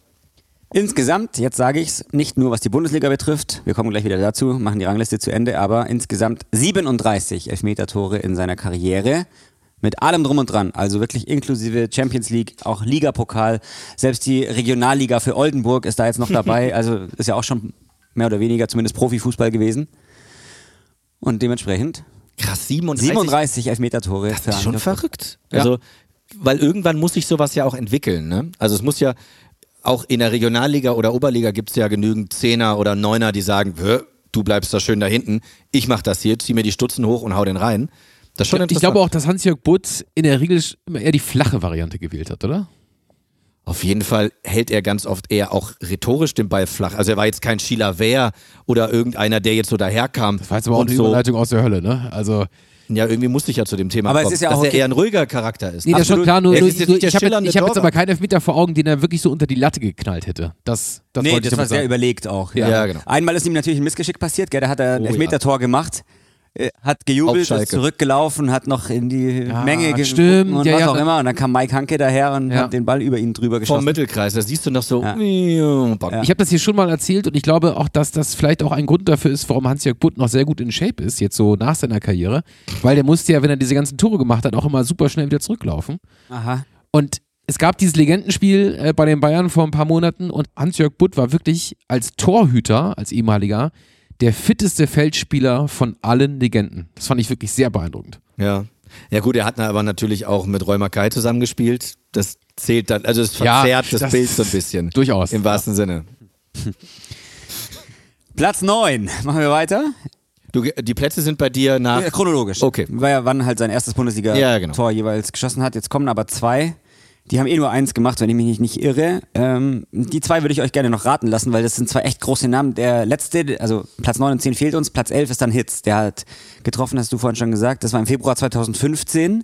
Speaker 2: Insgesamt, jetzt sage ich es, nicht nur was die Bundesliga betrifft, wir kommen gleich wieder dazu, machen die Rangliste zu Ende, aber insgesamt 37 Elfmeter-Tore in seiner Karriere. Mit allem drum und dran, also wirklich inklusive Champions League, auch Ligapokal, selbst die Regionalliga für Oldenburg ist da jetzt noch dabei, also ist ja auch schon mehr oder weniger zumindest Profifußball gewesen. Und dementsprechend
Speaker 3: Krass, 37.
Speaker 2: 37 Elfmeter-Tore.
Speaker 3: Das ist schon
Speaker 2: Angriff.
Speaker 3: verrückt.
Speaker 1: Ja.
Speaker 3: Also, weil irgendwann muss sich sowas ja auch entwickeln. Ne? Also es muss ja, auch in der Regionalliga oder Oberliga gibt es ja genügend Zehner oder Neuner, die sagen, "Hä, du bleibst da schön da hinten, ich mach das hier, zieh mir die Stutzen hoch und hau den rein. Das ist schon
Speaker 1: Ich
Speaker 3: interessant.
Speaker 1: glaube auch, dass Hans-Jörg Butt in der Regel immer eher die flache Variante gewählt hat, oder?
Speaker 3: Auf jeden Fall hält er ganz oft eher auch rhetorisch den Ball flach. Also er war jetzt kein Schieler Wehr oder irgendeiner, der jetzt so daherkam.
Speaker 1: Das war jetzt aber auch eine
Speaker 3: so.
Speaker 1: Überleitung aus der Hölle, ne? Also,
Speaker 3: Ja, irgendwie musste ich ja zu dem Thema
Speaker 2: Aber es
Speaker 3: kommen,
Speaker 2: ist ja
Speaker 3: dass
Speaker 2: auch
Speaker 3: er
Speaker 2: okay.
Speaker 3: eher ein ruhiger Charakter ist.
Speaker 1: nee, das ist schon
Speaker 2: Absolut.
Speaker 1: klar, nur, nur,
Speaker 3: ist
Speaker 1: ich habe jetzt, ich hab jetzt aber keinen Elfmeter vor Augen, den er wirklich so unter die Latte geknallt hätte. Das, das
Speaker 2: Nee, das
Speaker 1: ich
Speaker 2: war sehr
Speaker 1: sagen.
Speaker 2: überlegt auch.
Speaker 3: Ja, genau.
Speaker 2: Einmal ist ihm natürlich ein Missgeschick passiert, gell? da hat er ein
Speaker 3: Oh,
Speaker 2: Elfmeter-Tor gemacht, äh, hat gejubelt, ist zurückgelaufen, hat noch in die
Speaker 1: Ja,
Speaker 2: Menge gewunken
Speaker 1: stimmt,
Speaker 2: und
Speaker 1: ja,
Speaker 2: was
Speaker 1: ja,
Speaker 2: auch immer. Und dann kam Mike Hanke daher und
Speaker 1: Ja.
Speaker 2: hat den Ball über ihn drüber
Speaker 3: Vom
Speaker 2: geschossen.
Speaker 3: Mittelkreis, da siehst du noch so.
Speaker 2: Ja.
Speaker 3: Ja.
Speaker 1: Ich habe das hier schon mal erzählt und ich glaube auch, dass das vielleicht auch ein Grund dafür ist, warum Hans-Jörg Butt noch sehr gut in Shape ist, jetzt so nach seiner Karriere. Weil der musste ja, wenn er diese ganzen Tore gemacht hat, auch immer super schnell wieder zurücklaufen.
Speaker 2: Aha.
Speaker 1: Und es gab dieses Legendenspiel äh, bei den Bayern vor ein paar Monaten und Hans-Jörg Butt war wirklich als Torhüter, als ehemaliger, der fitteste Feldspieler von allen Legenden. Das fand ich wirklich sehr beeindruckend.
Speaker 3: Ja. Ja gut, er hat aber natürlich auch mit Roy Mackay zusammengespielt. Das zählt dann, also es
Speaker 1: Ja,
Speaker 3: verzerrt das,
Speaker 1: das-
Speaker 3: Bild so ein bisschen.
Speaker 1: Durchaus.
Speaker 3: Im wahrsten Sinne.
Speaker 2: Platz 9. Machen wir weiter?
Speaker 3: Du, die Plätze sind bei dir nach.
Speaker 2: Ja, chronologisch.
Speaker 3: Okay.
Speaker 2: Weil er wann halt sein erstes Bundesliga-Tor
Speaker 3: Ja, genau.
Speaker 2: jeweils geschossen hat. Jetzt kommen aber zwei. Die haben eh nur eins gemacht, wenn ich mich nicht, nicht irre. Ähm, die zwei würde ich euch gerne noch raten lassen, weil das sind zwei echt große Namen. Der letzte, also Platz 9 und 10 fehlt uns, Platz 11 ist dann Hitz. Der hat getroffen, hast du vorhin schon gesagt. Das war im Februar 2015.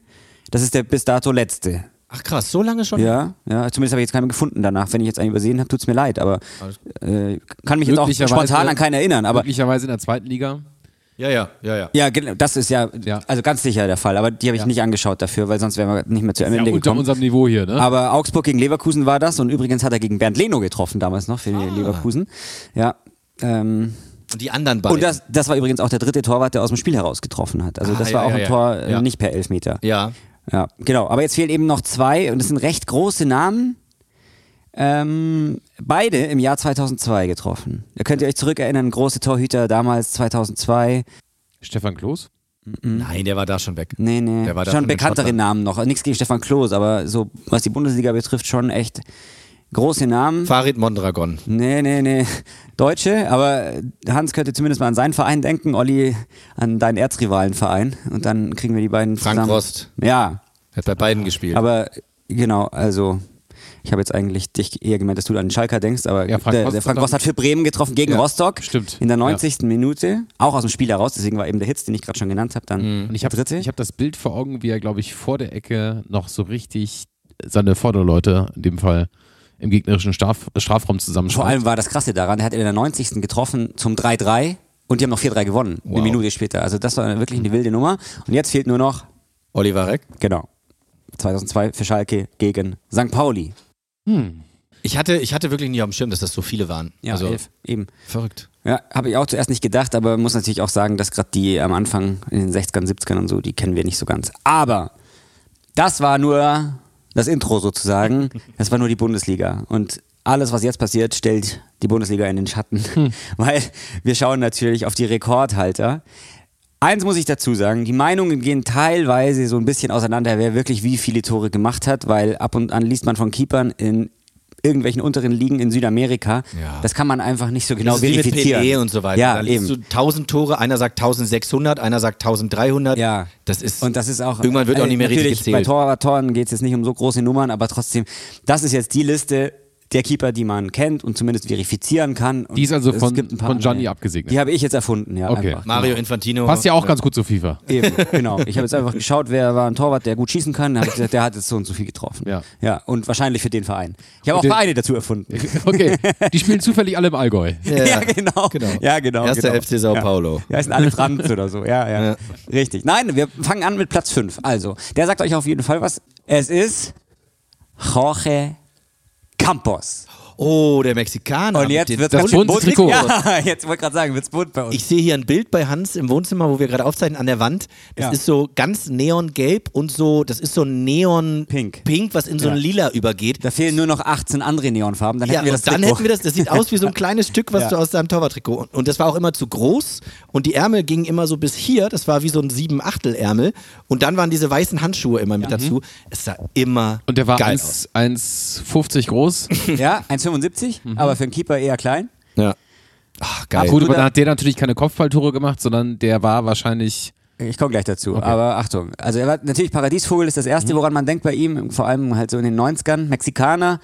Speaker 2: Das ist der bis dato letzte.
Speaker 3: Ach krass, so lange schon?
Speaker 2: Ja, ja, zumindest habe ich jetzt keinen gefunden danach. Wenn ich jetzt einen übersehen habe, tut's mir leid, aber äh, kann mich jetzt auch spontan an keinen erinnern. Aber
Speaker 1: Möglicherweise in der zweiten Liga.
Speaker 3: Ja, ja, ja, ja.
Speaker 2: ja, genau, das ist ja,
Speaker 1: Ja.
Speaker 2: also ganz sicher der Fall. Aber die habe ich
Speaker 1: Ja.
Speaker 2: nicht angeschaut dafür, weil sonst wären wir nicht mehr zu
Speaker 1: Ja,
Speaker 2: Ende
Speaker 1: unter
Speaker 2: gekommen.
Speaker 1: unserem Niveau hier, ne?
Speaker 2: Aber Augsburg gegen Leverkusen war das und übrigens hat er gegen Bernd Leno getroffen damals noch für die Leverkusen. Ja. Ähm,
Speaker 3: Und die anderen beiden.
Speaker 2: und das, das war übrigens auch der dritte Torwart, der aus dem Spiel heraus getroffen hat. Also
Speaker 3: Ah,
Speaker 2: das
Speaker 3: ja,
Speaker 2: war auch
Speaker 3: ja,
Speaker 2: ein
Speaker 3: ja.
Speaker 2: Tor äh,
Speaker 3: Ja.
Speaker 2: nicht per Elfmeter.
Speaker 3: ja.
Speaker 2: Ja, genau. Aber jetzt fehlen eben noch zwei und das sind recht große Namen. Ähm, beide im Jahr 2002 getroffen. Da könnt ihr euch zurückerinnern, große Torhüter damals 2002.
Speaker 1: Stefan Kloß?
Speaker 3: Nein, der war da schon weg.
Speaker 2: Nee, nee,
Speaker 3: Der war da
Speaker 2: schon
Speaker 3: schon in
Speaker 2: bekanntere
Speaker 3: Schottland.
Speaker 2: Namen noch. Nichts gegen Stefan Klos, aber so was die Bundesliga betrifft schon echt große Namen.
Speaker 3: Farid Mondragon.
Speaker 2: Nee, nee, nee. Deutsche, aber Hans könnte zumindest mal an seinen Verein denken, Olli an deinen Erzrivalenverein. Und dann kriegen wir die beiden
Speaker 3: Frank
Speaker 2: zusammen.
Speaker 3: Rost.
Speaker 2: Ja,
Speaker 3: Hat bei beiden gespielt.
Speaker 2: aber genau, also ich habe jetzt eigentlich dich eher gemeint, dass du an den Schalker denkst, aber
Speaker 1: Ja, Frank
Speaker 2: der, der Frank
Speaker 1: hat
Speaker 2: Rost hat für Bremen getroffen gegen
Speaker 1: Ja,
Speaker 2: Rostock.
Speaker 1: stimmt.
Speaker 2: In der
Speaker 1: Ja.
Speaker 2: 90. Minute, auch aus dem Spiel heraus, deswegen war eben der Hitz, den ich gerade schon genannt habe, dann
Speaker 1: Und ich habe
Speaker 2: dritte.
Speaker 1: ich hab das Bild vor Augen, wie er, glaube ich, vor der Ecke noch so richtig seine Vorderleute, in dem Fall im gegnerischen Straf Strafraum
Speaker 2: Vor
Speaker 1: zusammenschreibt.
Speaker 2: allem war das Krasse daran, er hat in der 90. getroffen zum 3-3 und die haben noch 4-3 gewonnen, eine
Speaker 3: Wow.
Speaker 2: Minute später. Also das war wirklich eine wilde Nummer. Und jetzt fehlt nur noch,
Speaker 3: Oliver Reck.
Speaker 2: genau, 2002 für Schalke gegen St. Pauli.
Speaker 3: Ich hatte, ich hatte wirklich nie auf dem Schirm, dass das so viele waren.
Speaker 2: Ja,
Speaker 3: also,
Speaker 2: elf, eben.
Speaker 3: verrückt.
Speaker 2: Ja, habe ich auch zuerst nicht gedacht, aber muss natürlich auch sagen, dass gerade die am Anfang in den 60ern, 70ern und so, die kennen wir nicht so ganz. Aber das war nur das Intro sozusagen. Das war nur die Bundesliga. Und alles, was jetzt passiert, stellt die Bundesliga in den Schatten. Weil wir schauen natürlich auf die Rekordhalter. Eins muss ich dazu sagen, die Meinungen gehen teilweise so ein bisschen auseinander, wer wirklich wie viele Tore gemacht hat, weil ab und an liest man von Keepern in irgendwelchen unteren Ligen in Südamerika.
Speaker 3: Ja.
Speaker 2: Das kann man einfach nicht so genau
Speaker 3: das ist wie mit
Speaker 2: verifizieren.
Speaker 3: Pelé und so weiter.
Speaker 2: Ja,
Speaker 3: da
Speaker 2: eben.
Speaker 3: du 1000 Tore, einer sagt 1600, einer sagt 1300.
Speaker 2: Ja.
Speaker 3: Das ist,
Speaker 2: Und das ist auch.
Speaker 3: Irgendwann wird auch nicht mehr richtig
Speaker 2: natürlich, Bei
Speaker 3: gezählt.
Speaker 2: Torwartoren geht es jetzt nicht um so große Nummern, aber trotzdem, das ist jetzt die Liste der Keeper, die man kennt und zumindest verifizieren kann. Und
Speaker 1: Die ist also von-
Speaker 2: gibt ein paar
Speaker 1: von Gianni abgesegnet.
Speaker 2: Die habe ich jetzt erfunden, ja.
Speaker 1: Okay.
Speaker 2: Einfach.
Speaker 3: Mario Infantino.
Speaker 1: Passt ja auch ganz gut zu FIFA.
Speaker 2: Eben, genau. Ich habe jetzt einfach geschaut, wer war ein Torwart, der gut schießen kann. Da hab ich gesagt, der hat jetzt so und so viel getroffen.
Speaker 1: Ja.
Speaker 2: Ja, und wahrscheinlich für den Verein. Ich habe auch
Speaker 1: den-
Speaker 2: Vereine dazu erfunden.
Speaker 1: Okay, die spielen zufällig alle im Allgäu.
Speaker 2: Ja, genau.
Speaker 3: genau.
Speaker 2: Ja, genau.
Speaker 3: Erster
Speaker 2: genau.
Speaker 3: FC Sao
Speaker 2: ja.
Speaker 3: Paulo.
Speaker 2: Ja, heißen alle Franz oder so. Ja, ja,
Speaker 3: Ja.
Speaker 2: Richtig. Nein, wir fangen an mit Platz 5. Also, der sagt euch auf jeden Fall was. Es ist Jorge Campos.
Speaker 3: Oh, der Mexikaner.
Speaker 2: Und jetzt wird's
Speaker 1: das bunte
Speaker 2: bunt.
Speaker 1: Trikot.
Speaker 2: Ja, jetzt wollte ich gerade sagen, wird's bunt bei uns.
Speaker 3: Ich sehe hier ein Bild bei Hans im Wohnzimmer, wo wir gerade aufzeichnen, an der Wand. Das
Speaker 2: Ja.
Speaker 3: ist so ganz neongelb und so, das ist so neon
Speaker 2: Pink.
Speaker 3: pink was in so ein
Speaker 2: Ja.
Speaker 3: Lila übergeht.
Speaker 2: da fehlen nur noch 18 andere Neonfarben, dann
Speaker 3: Ja,
Speaker 2: hätten wir das
Speaker 3: dann
Speaker 2: Trikot.
Speaker 3: hätten wir das, das sieht aus wie so ein kleines Stück, was
Speaker 2: Ja.
Speaker 3: du aus deinem Torwarttrikot. Und, und das war auch immer zu groß und die Ärmel gingen immer so bis hier, das war wie so ein sieben Achtel Ärmel und dann waren diese weißen Handschuhe immer mit dazu. Es sah immer
Speaker 1: Und der war
Speaker 3: geil aus.
Speaker 1: 1 1,50 groß.
Speaker 2: Ja, 1,75, aber für einen Keeper eher klein.
Speaker 3: Ja. Ach, geil.
Speaker 1: Gut, aber dann hat der natürlich keine Kopfballtore gemacht, sondern der war wahrscheinlich.
Speaker 2: Ich komme gleich dazu, aber Achtung. Also er war natürlich Paradiesvogel ist das erste, woran man denkt bei ihm, vor allem halt so in den 90ern. Mexikaner,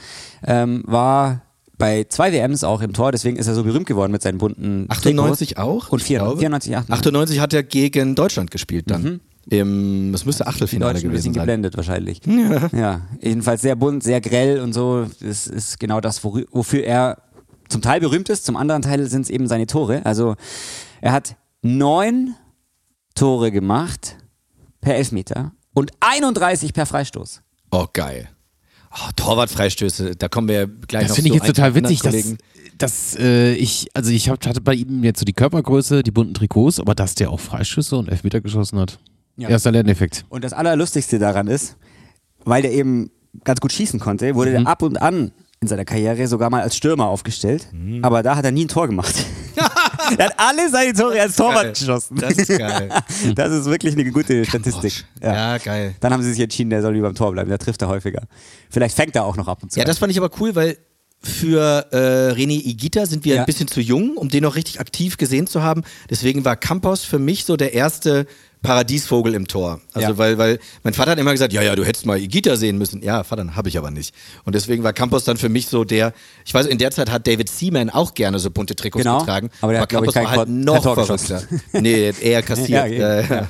Speaker 2: ähm, war bei zwei WMs auch im Tor, deswegen ist er so berühmt geworden mit seinen bunten
Speaker 3: 98
Speaker 2: Trikots.
Speaker 3: auch?
Speaker 2: Und
Speaker 3: Ich
Speaker 2: 94,
Speaker 3: glaube.
Speaker 2: 94 98.
Speaker 3: 98 hat er gegen Deutschland gespielt dann. Im, das müsste Achtelfinale
Speaker 2: Deutschen ein
Speaker 3: gewesen
Speaker 2: bisschen
Speaker 3: sein.
Speaker 2: geblendet wahrscheinlich. Ja. ja. Jedenfalls sehr bunt, sehr grell und so. Das ist genau das, wofür er zum Teil berühmt ist, zum anderen Teil sind es eben seine Tore. Also er hat neun Tore gemacht per Elfmeter und 31 per Freistoß.
Speaker 3: Oh, geil. Oh, Torwartfreistöße, da kommen wir gleich
Speaker 1: Das
Speaker 3: noch
Speaker 1: finde ich jetzt total witzig, dass,
Speaker 3: Kollegen.
Speaker 1: dass äh, ich, also ich hab, hatte bei ihm jetzt so die Körpergröße, die bunten Trikots, aber dass der auch Freischüsse und Elfmeter geschossen hat.
Speaker 2: Ja.
Speaker 1: Erster Lerneffekt.
Speaker 2: Und das Allerlustigste daran ist, weil der eben ganz gut schießen konnte, wurde der ab und an in seiner Karriere sogar mal als Stürmer aufgestellt. Aber da hat er nie ein Tor gemacht. er hat alle seine Tore als Torwart
Speaker 3: Geil.
Speaker 2: geschossen.
Speaker 3: Das ist geil.
Speaker 2: Das ist wirklich eine gute Statistik.
Speaker 3: Ja. geil.
Speaker 2: Dann haben sie sich entschieden, der soll lieber im Tor bleiben. Der trifft er häufiger. Vielleicht fängt er auch noch ab und zu.
Speaker 3: Ja, das fand ich aber cool, weil für äh, René Igita sind wir
Speaker 2: Ja.
Speaker 3: ein bisschen zu jung, um den noch richtig aktiv gesehen zu haben. Deswegen war Campos für mich so der erste Paradiesvogel im Tor. Also
Speaker 2: Ja.
Speaker 3: weil, weil mein Vater hat immer gesagt, ja, ja, du hättest mal Igita sehen müssen. Ja, Vater, habe ich aber nicht. Und deswegen war Campos dann für mich so der, ich weiß, in der Zeit hat David Seaman auch gerne so bunte Trikots
Speaker 2: Genau,
Speaker 3: getragen.
Speaker 2: aber der ich,
Speaker 3: Campos war halt
Speaker 2: Tor-
Speaker 3: noch verrückter. nee, er eher kassiert.
Speaker 2: Ja, eben.
Speaker 3: ja.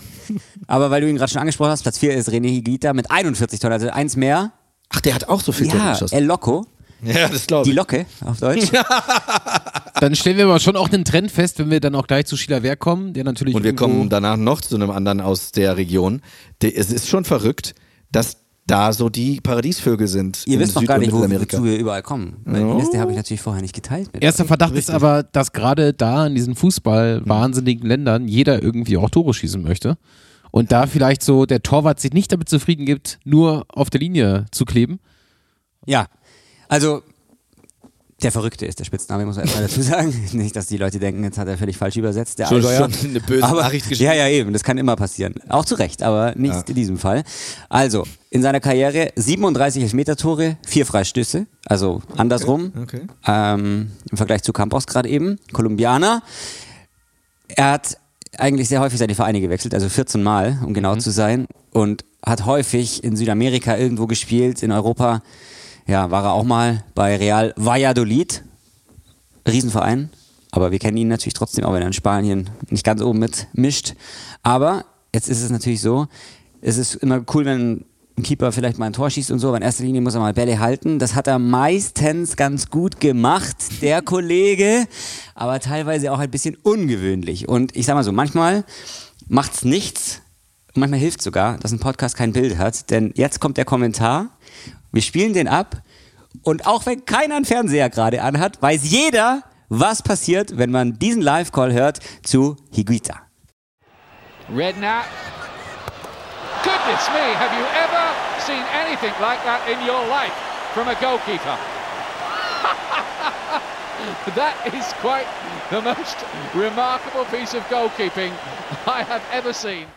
Speaker 2: Aber weil du ihn gerade schon angesprochen hast, Platz 4 ist René Higuita mit 41 Toren, also eins mehr.
Speaker 3: Ach, der hat auch so viel Tore
Speaker 2: Ja,
Speaker 3: geschossen.
Speaker 2: El Loco,
Speaker 3: Ja, das glaube
Speaker 2: die
Speaker 3: ich.
Speaker 2: Locke auf Deutsch.
Speaker 1: Dann stellen wir aber schon auch einen Trend fest, wenn wir dann auch gleich zu Schieler Wehr kommen, der natürlich.
Speaker 3: Und wir kommen danach noch zu einem anderen aus der Region. Es ist schon verrückt, dass da so die Paradiesvögel sind.
Speaker 2: Ihr
Speaker 3: in
Speaker 2: wisst
Speaker 3: Süd-
Speaker 2: gar nicht, wo, wozu wir überall kommen. Weil die Liste habe ich natürlich vorher nicht geteilt. Mit
Speaker 1: Erster Verdacht ist aber, dass gerade da in diesen Fußball-wahnsinnigen Ländern jeder irgendwie auch Tore schießen möchte. Und da vielleicht so der Torwart sich nicht damit zufrieden gibt, nur auf der Linie zu kleben.
Speaker 2: Ja, also Der Verrückte ist der Spitzname, muss man erstmal dazu sagen. Nicht, dass die Leute denken, jetzt hat er völlig falsch übersetzt. Der
Speaker 3: Schon- schon eine böse
Speaker 2: aber,
Speaker 3: Nachricht geschrieben.
Speaker 2: Ja, ja, eben. Das kann immer passieren. Auch zu Recht, aber nicht
Speaker 3: Ja.
Speaker 2: in diesem Fall. Also, in seiner Karriere 37 Elfmeter-Tore, vier Freistöße. Also andersrum.
Speaker 3: okay.
Speaker 2: Ähm, Im Vergleich zu Campos gerade eben. Kolumbianer. Er hat eigentlich sehr häufig seine Vereine gewechselt, also 14 Mal, um genau zu sein. Und hat häufig in Südamerika irgendwo gespielt, in Europa. Ja, war er auch mal bei Real Valladolid. Riesenverein. Aber wir kennen ihn natürlich trotzdem, auch wenn er in Spanien nicht ganz oben mitmischt. Aber jetzt ist es natürlich so, es ist immer cool, wenn ein Keeper vielleicht mal ein Tor schießt und so, aber in erster Linie muss er mal Bälle halten. Das hat er meistens ganz gut gemacht, der Kollege, aber teilweise auch ein bisschen ungewöhnlich. Und ich sag mal so, manchmal macht's nichts, manchmal hilft sogar, dass ein Podcast kein Bild hat, denn jetzt kommt der Kommentar, wir spielen den ab und auch wenn keiner einen Fernseher gerade anhat, weiß jeder, was passiert, wenn man diesen Live-Call hört zu Higuita.
Speaker 5: Redknapp. Goodness me, have you ever seen anything like that in your life from a goalkeeper? that is quite the most remarkable piece of goalkeeping I have ever seen.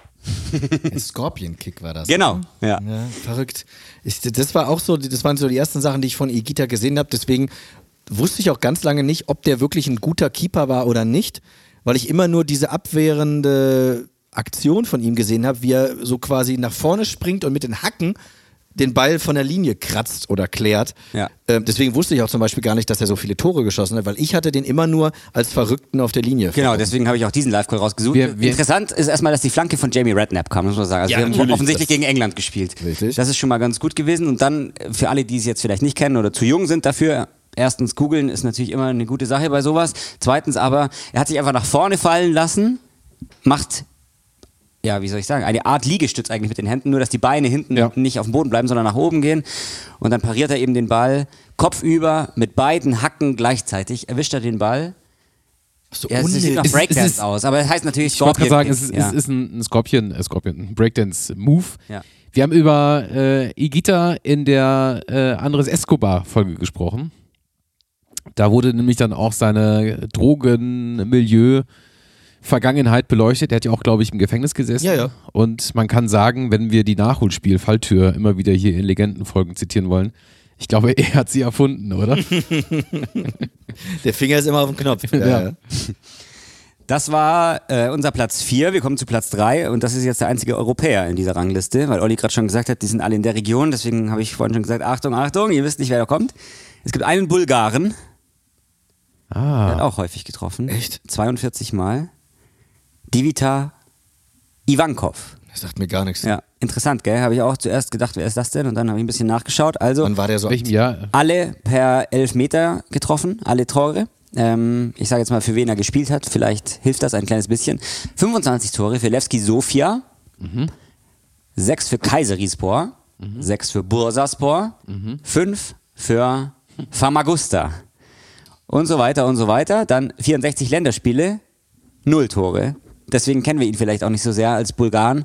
Speaker 3: Ein Scorpion-Kick war das.
Speaker 2: Genau, ja.
Speaker 3: Ja, verrückt. Ich, das war auch so, das waren so die ersten Sachen, die ich von Igita gesehen habe. Deswegen wusste ich auch ganz lange nicht, ob der wirklich ein guter Keeper war oder nicht, weil ich immer nur diese abwehrende Aktion von ihm gesehen habe, wie er so quasi nach vorne springt und mit den Hacken den Ball von der Linie kratzt oder klärt.
Speaker 2: Ja.
Speaker 3: Ähm, deswegen wusste ich auch zum Beispiel gar nicht, dass er so viele Tore geschossen hat, weil ich hatte den immer nur als Verrückten auf der Linie.
Speaker 2: Genau, deswegen habe ich auch diesen Live-Call rausgesucht.
Speaker 1: Wir- wir-
Speaker 2: Interessant ist erstmal, dass die Flanke von Jamie Redknapp kam, muss man sagen. Also
Speaker 3: Ja,
Speaker 2: wir haben offensichtlich
Speaker 3: das-
Speaker 2: gegen England gespielt.
Speaker 3: Richtig.
Speaker 2: Das ist schon mal ganz gut gewesen. Und dann, für alle, die es jetzt vielleicht nicht kennen oder zu jung sind dafür, erstens, googeln ist natürlich immer eine gute Sache bei sowas. Zweitens aber, er hat sich einfach nach vorne fallen lassen, macht ja, wie soll ich sagen, eine Art Liegestütz eigentlich mit den Händen, nur dass die Beine hinten
Speaker 1: Ja.
Speaker 2: nicht auf dem Boden bleiben, sondern nach oben gehen. Und dann pariert er eben den Ball kopfüber mit beiden Hacken gleichzeitig, erwischt er den Ball.
Speaker 3: So
Speaker 2: Ja, es sieht nach Breakdance
Speaker 1: ist-
Speaker 2: aus, aber es heißt natürlich
Speaker 1: Ich wollte gerade sagen, es, ist-
Speaker 2: ja.
Speaker 1: ist ein, Scorpion, äh, Scorpion, ein Breakdance-Move.
Speaker 2: Ja.
Speaker 1: Wir haben über äh, Igita in der äh, Andres Escobar-Folge gesprochen. Da wurde nämlich dann auch seine Drogenmilieu Vergangenheit beleuchtet. Er hat ja auch, glaube ich, im Gefängnis gesessen.
Speaker 3: Ja, ja.
Speaker 1: Und man kann sagen, wenn wir die Nachholspiel-Falltür immer wieder hier in Legendenfolgen zitieren wollen, ich glaube, er hat sie erfunden, oder?
Speaker 3: Der Finger ist immer auf dem Knopf. Ja.
Speaker 1: Ja.
Speaker 3: ja.
Speaker 2: Das war äh, unser Platz 4. Wir kommen zu Platz 3 und das ist jetzt der einzige Europäer in dieser Rangliste, weil Olli gerade schon gesagt hat, die sind alle in der Region. Deswegen habe ich vorhin schon gesagt, Achtung, Achtung, ihr wisst nicht, wer da kommt. Es gibt einen Bulgaren, der hat
Speaker 1: Ah.
Speaker 2: auch häufig getroffen.
Speaker 3: Echt?
Speaker 2: 42 Mal. Divita Ivankov.
Speaker 3: Das sagt mir gar nichts.
Speaker 2: Ja, interessant, gell? Habe ich auch zuerst gedacht, wer ist das denn? Und dann habe ich ein bisschen nachgeschaut. Also,
Speaker 3: Wann war der so?
Speaker 1: Welchem Jahr?
Speaker 2: alle per Elfmeter getroffen, alle Tore. Ähm, ich sage jetzt mal, für wen er gespielt hat. Vielleicht hilft das ein kleines bisschen. 25 Tore für Levski Sofia. Sechs für Kayserispor. Sechs für Bursaspor. Fünf für Famagusta. Und so weiter und so weiter. Dann 64 Länderspiele. Null Tore. Deswegen kennen wir ihn vielleicht auch nicht so sehr als Bulgaren.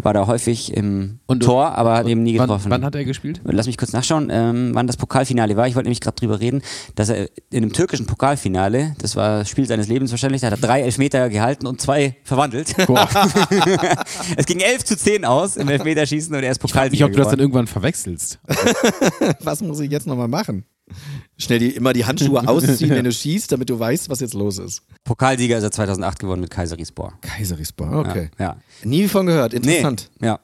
Speaker 2: War da häufig im
Speaker 1: Und-
Speaker 2: Tor, aber hat eben nie
Speaker 1: Wann,
Speaker 2: getroffen.
Speaker 1: wann hat er gespielt?
Speaker 2: Lass mich kurz nachschauen, ähm, wann das Pokalfinale war. Ich wollte nämlich gerade drüber reden, dass er in dem türkischen Pokalfinale, das war das Spiel seines Lebens wahrscheinlich, da hat er drei Elfmeter gehalten und zwei verwandelt. es ging 11 zu 10 aus im Elfmeterschießen und er ist
Speaker 1: Ich
Speaker 2: Pokalsieger
Speaker 1: ob du das dann irgendwann verwechselst.
Speaker 3: Was muss ich jetzt nochmal machen? Schnell die, immer die Handschuhe ausziehen, wenn du schießt, damit du weißt, was jetzt los ist.
Speaker 2: Pokalsieger ist er 2008 geworden mit Kayserispor.
Speaker 3: Kayserispor, okay.
Speaker 2: Ja.
Speaker 3: Nie von gehört,
Speaker 2: Nee,
Speaker 3: interessant.
Speaker 2: ja.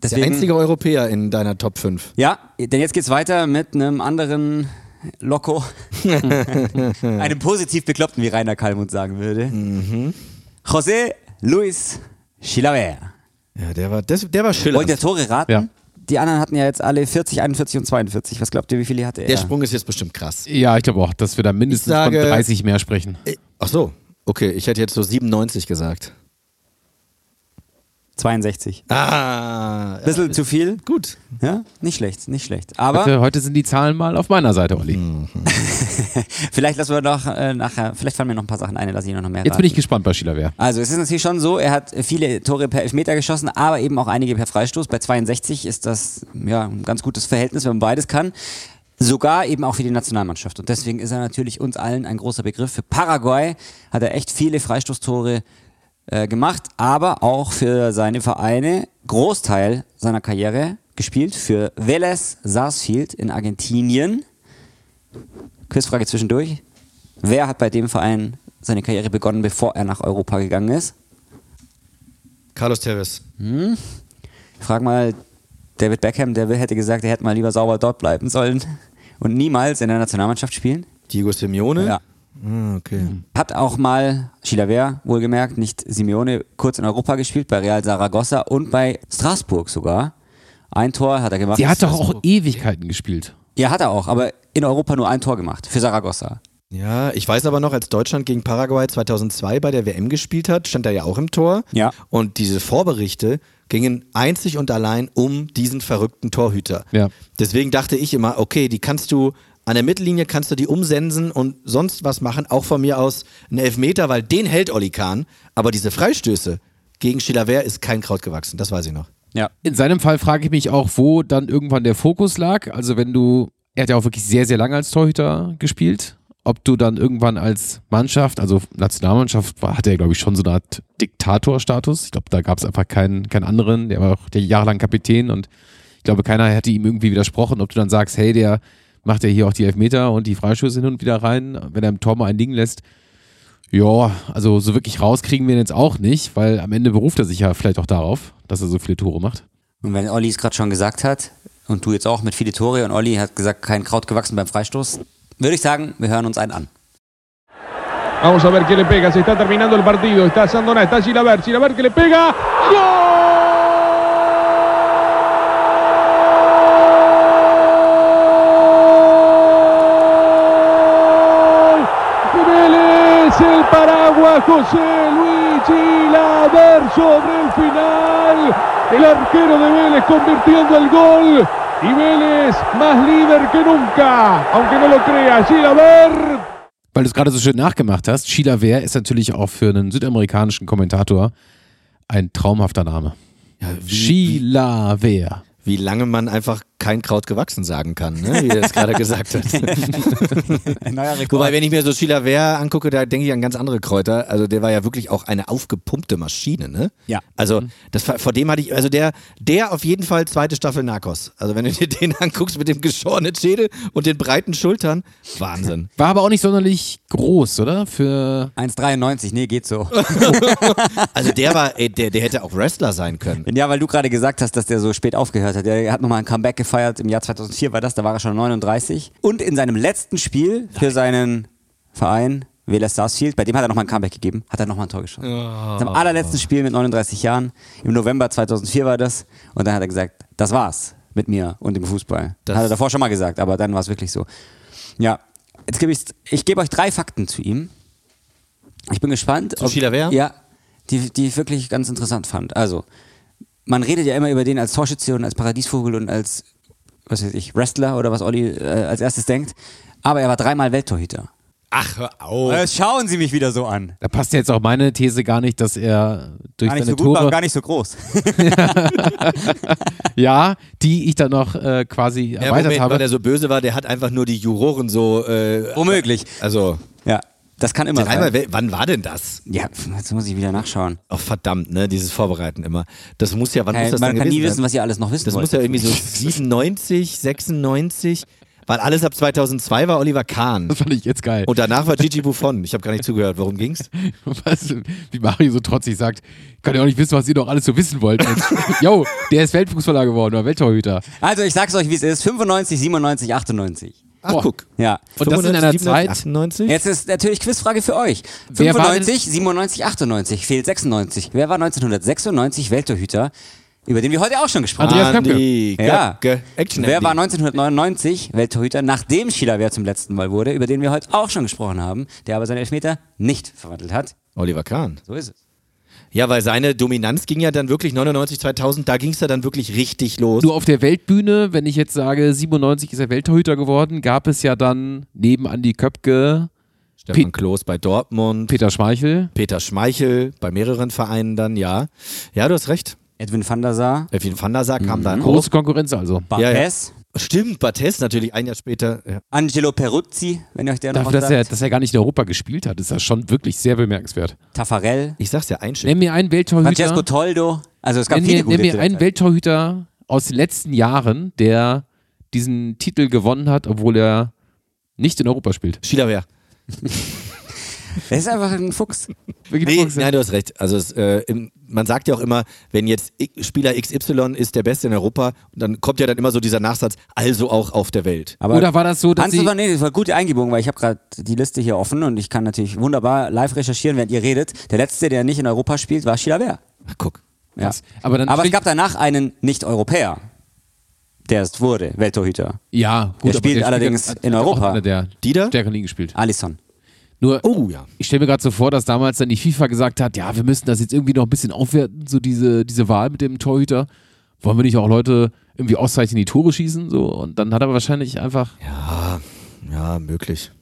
Speaker 3: Der
Speaker 2: Deswegen,
Speaker 3: einzige Europäer in deiner Top 5.
Speaker 2: Ja, denn jetzt geht's weiter mit einem anderen Loco. einem positiv Bekloppten, wie Rainer Kallmund sagen würde.
Speaker 3: Mhm.
Speaker 2: José Luis Chilaver.
Speaker 3: Ja, der war, das, der war schillernd.
Speaker 2: Wollt ihr Tore raten?
Speaker 1: Ja.
Speaker 2: Die anderen hatten ja jetzt alle 40, 41 und 42. Was glaubt ihr, wie viele hatte er?
Speaker 3: Der Sprung ist jetzt bestimmt krass.
Speaker 1: Ja, ich glaube auch, dass wir da mindestens
Speaker 3: sage-
Speaker 1: von 30 mehr sprechen.
Speaker 3: Äh, Ach so, okay, ich hätte jetzt so 97 gesagt.
Speaker 2: 62.
Speaker 3: Ah,
Speaker 2: Bisschen zu viel?
Speaker 3: gut.
Speaker 2: Ja, nicht schlecht, nicht schlecht. Aber
Speaker 1: Heute, heute sind die Zahlen mal auf meiner Seite, Olli.
Speaker 2: Mhm. vielleicht lassen wir noch äh, nachher, vielleicht fallen mir noch ein paar Sachen ein, lasse ich noch mehr
Speaker 1: Jetzt bin ich
Speaker 2: raten.
Speaker 1: gespannt bei Schielerwehr.
Speaker 2: Also es ist natürlich schon so, er hat viele Tore per Elfmeter geschossen, aber eben auch einige per Freistoß. Bei 62 ist das ja ein ganz gutes Verhältnis, wenn man beides kann. Sogar eben auch für die Nationalmannschaft. Und deswegen ist er natürlich uns allen ein großer Begriff. Für Paraguay hat er echt viele Freistoßtore äh, gemacht, aber auch für seine Vereine Großteil seiner Karriere gespielt. Für Vélez Sarsfield in Argentinien. Quizfrage zwischendurch. Wer hat bei dem Verein seine Karriere begonnen, bevor er nach Europa gegangen ist?
Speaker 3: Carlos Tevez.
Speaker 2: Frag mal David Beckham, der hätte gesagt, er hätte mal lieber sauber dort bleiben sollen und niemals in der Nationalmannschaft spielen.
Speaker 3: Diego Simeone.
Speaker 2: Ja.
Speaker 3: Ah, okay.
Speaker 2: Hat auch mal Chilaver, wohlgemerkt, nicht Simeone, kurz in Europa gespielt, bei Real Saragossa und bei Straßburg sogar. Ein Tor hat er gemacht.
Speaker 1: Die hat doch auch Ewigkeiten gespielt.
Speaker 2: Ja, hat er auch, aber in Europa nur ein Tor gemacht, für Saragossa.
Speaker 3: Ja, ich weiß aber noch, als Deutschland gegen Paraguay 2002 bei der WM gespielt hat, stand er ja auch im Tor.
Speaker 2: Ja.
Speaker 3: Und diese Vorberichte gingen einzig und allein um diesen verrückten Torhüter.
Speaker 1: Ja.
Speaker 3: Deswegen dachte ich immer, okay, die kannst du an der Mittellinie kannst du die umsensen und sonst was machen, auch von mir aus einen Elfmeter, weil den hält Oli Kahn. Aber diese Freistöße gegen Chilaver ist kein Kraut gewachsen, das weiß ich noch.
Speaker 2: Ja.
Speaker 1: In seinem Fall frage ich mich auch, wo dann irgendwann der Fokus lag. Also wenn du, er hat ja auch wirklich sehr, sehr lange als Torhüter gespielt. Ob du dann irgendwann als Mannschaft, also Nationalmannschaft, hatte er glaube ich schon so eine Art Diktatorstatus. Ich glaube, da gab es einfach keinen, keinen anderen. Der war auch der jahrelang Kapitän und ich glaube, keiner hätte ihm irgendwie widersprochen, ob du dann sagst, hey, der macht ja hier auch die Elfmeter und die Freistöße hin und wieder rein, wenn er im Tor mal einen liegen lässt. Ja, also so wirklich rauskriegen wir ihn jetzt auch nicht, weil am Ende beruft er sich ja vielleicht auch darauf, dass er so viele Tore macht.
Speaker 2: Und wenn Olli es gerade schon gesagt hat, und du jetzt auch mit viele Tore, und Olli hat gesagt, kein Kraut gewachsen beim Freistoß, würde ich sagen, wir hören uns einen an.
Speaker 6: Vamos a ver qué le pega. Se está terminando el partido. Está Sandona, está Gilaber. Gilaber que le pega. ¡Gol! De Vélez, el José Luis Gilaber sobre el final. El arquero de Vélez convirtiendo el gol. Y Vélez más líder que nunca. Aunque no lo crea, Gilaber
Speaker 1: Weil du es gerade so schön nachgemacht hast, Sheila Wehr ist natürlich auch für einen südamerikanischen Kommentator ein traumhafter Name.
Speaker 3: Ja,
Speaker 1: Wehr.
Speaker 3: wie lange man einfach kein Kraut gewachsen sagen kann, ne? wie er es gerade gesagt hat.
Speaker 2: Neuer Rekord.
Speaker 3: Wobei, wenn ich mir so Sheila Wehr angucke, da denke ich an ganz andere Kräuter. Also der war ja wirklich auch eine aufgepumpte Maschine, ne?
Speaker 2: Ja.
Speaker 3: Also das, war- vor dem hatte ich, also der, der auf jeden Fall zweite Staffel Narcos. Also wenn du dir den anguckst mit dem geschorenen Schädel und den breiten Schultern, Wahnsinn.
Speaker 1: War aber auch nicht sonderlich groß, oder? Für
Speaker 2: 1,93, nee, geht so.
Speaker 3: Also der war, ey, der, der hätte auch Wrestler sein können.
Speaker 2: Ja, weil du gerade gesagt hast, dass der so spät aufgehört hat. Der hat nochmal ein Comeback gefeiert. Im Jahr 2004 war das, da war er schon 39. Und in seinem letzten Spiel für seinen Verein, Vélez Sarsfield, bei dem hat er nochmal ein Comeback gegeben, hat er nochmal ein Tor geschossen.
Speaker 3: Oh.
Speaker 2: Im allerletzten Spiel mit 39 Jahren, im November 2004 war das. Und dann hat er gesagt, das war's mit mir und dem Fußball.
Speaker 3: Das-
Speaker 2: hat er davor schon mal gesagt, aber dann war es wirklich so. Ja, jetzt gebe ich, ich gebe euch drei Fakten zu ihm. Ich bin gespannt.
Speaker 3: Zu Sheila Wehr?
Speaker 2: Ja, die, die ich wirklich ganz interessant fand. Also, man redet ja immer über den als Torschütze und als Paradiesvogel und als, was weiß ich, Wrestler oder was Olli äh, als erstes denkt. Aber er war dreimal Welttorhüter.
Speaker 3: Ach, hör auf.
Speaker 2: Jetzt schauen Sie mich wieder so an.
Speaker 1: da passt jetzt auch meine These gar nicht, dass er durch
Speaker 2: Gar nicht
Speaker 1: seine
Speaker 2: so gut,
Speaker 1: Tore,
Speaker 2: aber gar nicht so groß.
Speaker 1: ja, die ich dann noch äh, quasi
Speaker 3: Ja,
Speaker 1: erweitert
Speaker 3: Moment,
Speaker 1: habe.
Speaker 3: weil der so böse war, der hat einfach nur die Juroren so, äh,
Speaker 2: Womöglich.
Speaker 3: also,
Speaker 2: Ja, das kann immer
Speaker 3: dreimal,
Speaker 2: sein.
Speaker 3: wann war denn das?
Speaker 2: Ja, jetzt muss ich wieder nachschauen.
Speaker 3: Ach verdammt, ne, dieses Vorbereiten immer. Das muss ja, wann muss
Speaker 2: Hey,
Speaker 3: das
Speaker 2: man kann nie wissen, was ihr alles noch wissen
Speaker 3: Das
Speaker 2: wollt.
Speaker 3: muss ja irgendwie so 97, 96, weil alles ab 2002 war Oliver Kahn.
Speaker 1: das fand ich jetzt geil.
Speaker 3: Und danach war Gigi Buffon. Ich habe gar nicht zugehört. Worum ging's?
Speaker 1: Was, wie Mario so trotzig sagt, kann ja auch nicht wissen, was ihr doch alles so wissen wollt. Jo, der ist Weltfußballer geworden, oder Welttorhüter.
Speaker 2: Also, ich sag's euch, wie es ist. 95, 97, 98.
Speaker 3: Ach,
Speaker 1: Boah.
Speaker 3: guck.
Speaker 2: Ja.
Speaker 1: Und das in einer
Speaker 3: 97,
Speaker 1: Zeit,
Speaker 3: 98?
Speaker 2: Jetzt ist natürlich Quizfrage für euch.
Speaker 1: Wer war
Speaker 2: 95, 97, 98, fehlt 96. Wer war 1996 Welttorhüter, über den wir heute auch schon gesprochen
Speaker 1: Andreas
Speaker 2: haben?
Speaker 1: Köpke.
Speaker 3: Andi
Speaker 2: Ja.
Speaker 3: Köpke. Action
Speaker 2: Wer
Speaker 3: Andy.
Speaker 2: war 1999 Welttorhüter, nachdem Schieler zum letzten Mal wurde, über den wir heute auch schon gesprochen haben, der aber seinen Elfmeter nicht verwandelt hat?
Speaker 3: Oliver Kahn.
Speaker 2: So ist es.
Speaker 3: Ja, weil seine Dominanz ging ja dann wirklich 99, 2000, da ging es ja dann wirklich richtig los.
Speaker 1: nur auf der Weltbühne, wenn ich jetzt sage, 97 ist er Welttorhüter geworden, gab es ja dann neben Andi Köpke
Speaker 3: Stefan Klos bei Dortmund,
Speaker 1: Peter Schmeichel.
Speaker 3: Peter Schmeichel bei mehreren Vereinen dann, ja. Ja, du hast recht.
Speaker 2: Edwin van der Sar,
Speaker 3: Edwin van der Sar kam dann auch.
Speaker 1: Große Konkurrenz also.
Speaker 2: Barthez,
Speaker 3: Ja, Stimmt, Bates natürlich ein Jahr später. Ja.
Speaker 2: Angelo Peruzzi, wenn ihr euch der noch
Speaker 1: Dafür,
Speaker 2: was
Speaker 1: dass er, dass er gar nicht in Europa gespielt hat, ist das schon wirklich sehr bemerkenswert.
Speaker 2: Taffarel,
Speaker 3: Ich sag's ja, ein Schiff.
Speaker 1: Nenn mir einen Welttorhüter.
Speaker 2: Francesco Toldo. Also es gab
Speaker 1: Nenn
Speaker 2: viele
Speaker 1: mir,
Speaker 2: gute
Speaker 1: nenn mir einen. Welttorhüter aus den letzten Jahren, der diesen Titel gewonnen hat, obwohl er nicht in Europa spielt.
Speaker 3: Schielerwehr.
Speaker 2: Der ist einfach ein Fuchs.
Speaker 3: Nee,
Speaker 1: Fuchs,
Speaker 3: nein, du hast recht. Also es, äh, im, man sagt ja auch immer, wenn jetzt Spieler XY ist der Beste in Europa, dann kommt ja dann immer so dieser Nachsatz, also auch auf der Welt.
Speaker 2: Aber
Speaker 1: Oder war das so, dass
Speaker 2: Hans,
Speaker 1: sie,
Speaker 2: das war, nee, das war gute Eingebung, weil ich habe gerade die Liste hier offen und ich kann natürlich wunderbar live recherchieren, während ihr redet. Der letzte, der nicht in Europa spielt, war Chilavert.
Speaker 3: Ach, guck.
Speaker 2: Ja.
Speaker 1: Aber dann
Speaker 2: Aber es gab danach einen Nicht-Europäer, der es wurde, Welttorhüter.
Speaker 1: ja, gut,
Speaker 2: Der spielt allerdings
Speaker 1: hat-
Speaker 2: in Europa.
Speaker 1: einer der
Speaker 3: Dieter?
Speaker 1: stärkeren Ligen gespielt.
Speaker 2: Alisson.
Speaker 1: Nur,
Speaker 3: Oh ja.
Speaker 1: ich stelle mir gerade so vor, dass damals dann die FIFA gesagt hat, ja, wir müssen das jetzt irgendwie noch ein bisschen aufwerten, so diese, diese Wahl mit dem Torhüter. Wollen wir nicht auch Leute irgendwie auszeichnen, die Tore schießen? So? Und dann hat er wahrscheinlich einfach,
Speaker 3: Ja, ja, möglich.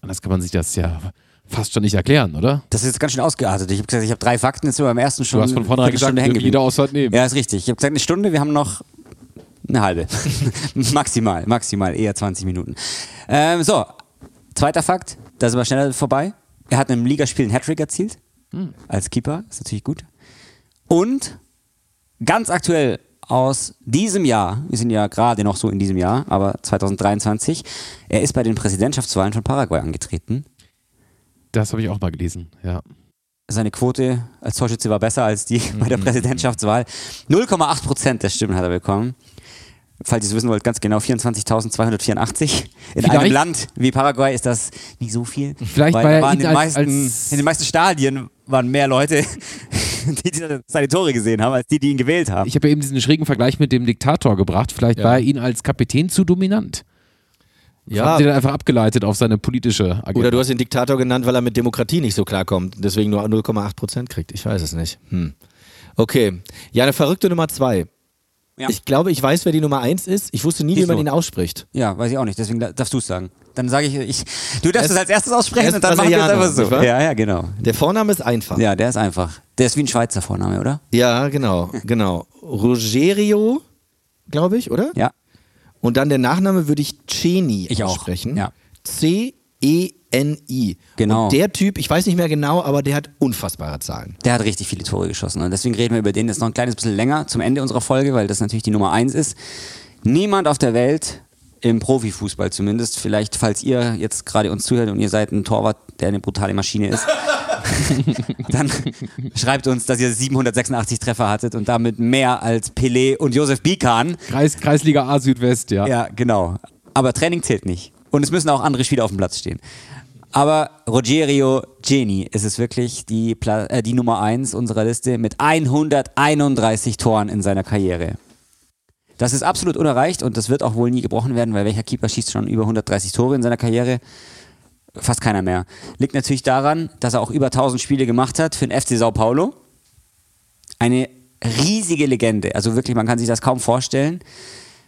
Speaker 1: anders kann man sich das ja fast schon nicht erklären, oder?
Speaker 2: Das ist jetzt ganz schön ausgeartet. Ich habe gesagt, ich habe drei Fakten, jetzt sind wir beim ersten schon.
Speaker 1: Du hast von vornherein gesagt,
Speaker 2: hängen
Speaker 1: jeder
Speaker 2: geblieben.
Speaker 1: Auszeit nehmen.
Speaker 2: Ja, ist richtig. Ich habe gesagt, eine Stunde, wir haben noch eine halbe. maximal, maximal, eher 20 Minuten. Ähm, so, zweiter Fakt, da sind wir schneller vorbei. Er hat in einem Ligaspiel einen Hattrick erzielt. Als Keeper, ist natürlich gut. Und ganz aktuell aus diesem Jahr, wir sind ja gerade noch so in diesem Jahr, aber 2023, er ist bei den Präsidentschaftswahlen von Paraguay angetreten.
Speaker 1: Das habe ich auch mal gelesen, ja.
Speaker 2: Seine Quote als Torschütze war besser als die bei der Präsidentschaftswahl. 0,8 Prozent der Stimmen hat er bekommen. Falls ihr es wissen wollt, ganz genau 24.284. In
Speaker 1: Vielleicht-
Speaker 2: einem Land wie Paraguay ist das nicht so viel.
Speaker 1: Vielleicht
Speaker 2: weil
Speaker 1: er
Speaker 2: waren
Speaker 1: ihn
Speaker 2: in, den
Speaker 1: als-
Speaker 2: meisten,
Speaker 1: als-
Speaker 2: in den meisten Stadien waren mehr Leute, die die seine Tore gesehen haben, als die, die ihn gewählt haben.
Speaker 1: Ich habe ja eben diesen schrägen Vergleich mit dem Diktator gebracht. Vielleicht
Speaker 3: Ja.
Speaker 1: war er ihn als Kapitän zu dominant.
Speaker 3: Ja,
Speaker 1: Haben sie dann einfach abgeleitet auf seine politische Agenda.
Speaker 3: oder du hast den Diktator genannt, weil er mit Demokratie nicht so klarkommt, deswegen nur 0,8 Prozent kriegt. Ich weiß es nicht. Hm. Okay. Ja, eine verrückte Nummer zwei.
Speaker 2: Ja.
Speaker 3: Ich glaube, ich weiß, wer die Nummer eins ist. Ich wusste nie, wie
Speaker 2: Schieß
Speaker 3: man ihn ausspricht.
Speaker 2: Ja, weiß ich auch nicht, deswegen da- darfst du es sagen. Dann sage ich, ich, du darfst es als erstes aussprechen und dann machen wir es einfach so. Ja, ja, genau.
Speaker 3: Der Vorname ist einfach.
Speaker 2: Ja, der ist einfach. Der ist wie ein Schweizer Vorname, oder?
Speaker 3: Ja, genau, genau. Rogerio, glaube ich, oder?
Speaker 2: Ja.
Speaker 3: Und dann der Nachname würde ich Ceni
Speaker 2: Ich auch,
Speaker 3: aussprechen.
Speaker 2: ja.
Speaker 3: C-E-N-I.
Speaker 2: Genau.
Speaker 3: Und der Typ, ich weiß nicht mehr genau, aber der hat unfassbare Zahlen.
Speaker 2: Der hat richtig viele Tore geschossen. Und deswegen reden wir über den jetzt noch ein kleines bisschen länger zum Ende unserer Folge, weil das natürlich die Nummer eins ist. Niemand auf der Welt, im Profifußball zumindest, vielleicht falls ihr jetzt gerade uns zuhört und ihr seid ein Torwart, der eine brutale Maschine ist, dann schreibt uns, dass ihr 786 Treffer hattet und damit mehr als Pelé und Josef Bikan.
Speaker 1: Kreis, Kreisliga A Südwest, ja.
Speaker 2: Ja, genau. Aber Training zählt nicht. Und es müssen auch andere Spieler auf dem Platz stehen. Aber Rogerio Geni ist es wirklich die, Pla äh, die Nummer 1 unserer Liste mit 131 Toren in seiner Karriere. Das ist absolut unerreicht und das wird auch wohl nie gebrochen werden, weil welcher Keeper schießt schon über 130 Tore in seiner Karriere? Fast keiner mehr. Liegt natürlich daran, dass er auch über 1000 Spiele gemacht hat für den FC Sao Paulo. Eine riesige Legende. Also wirklich, man kann sich das kaum vorstellen.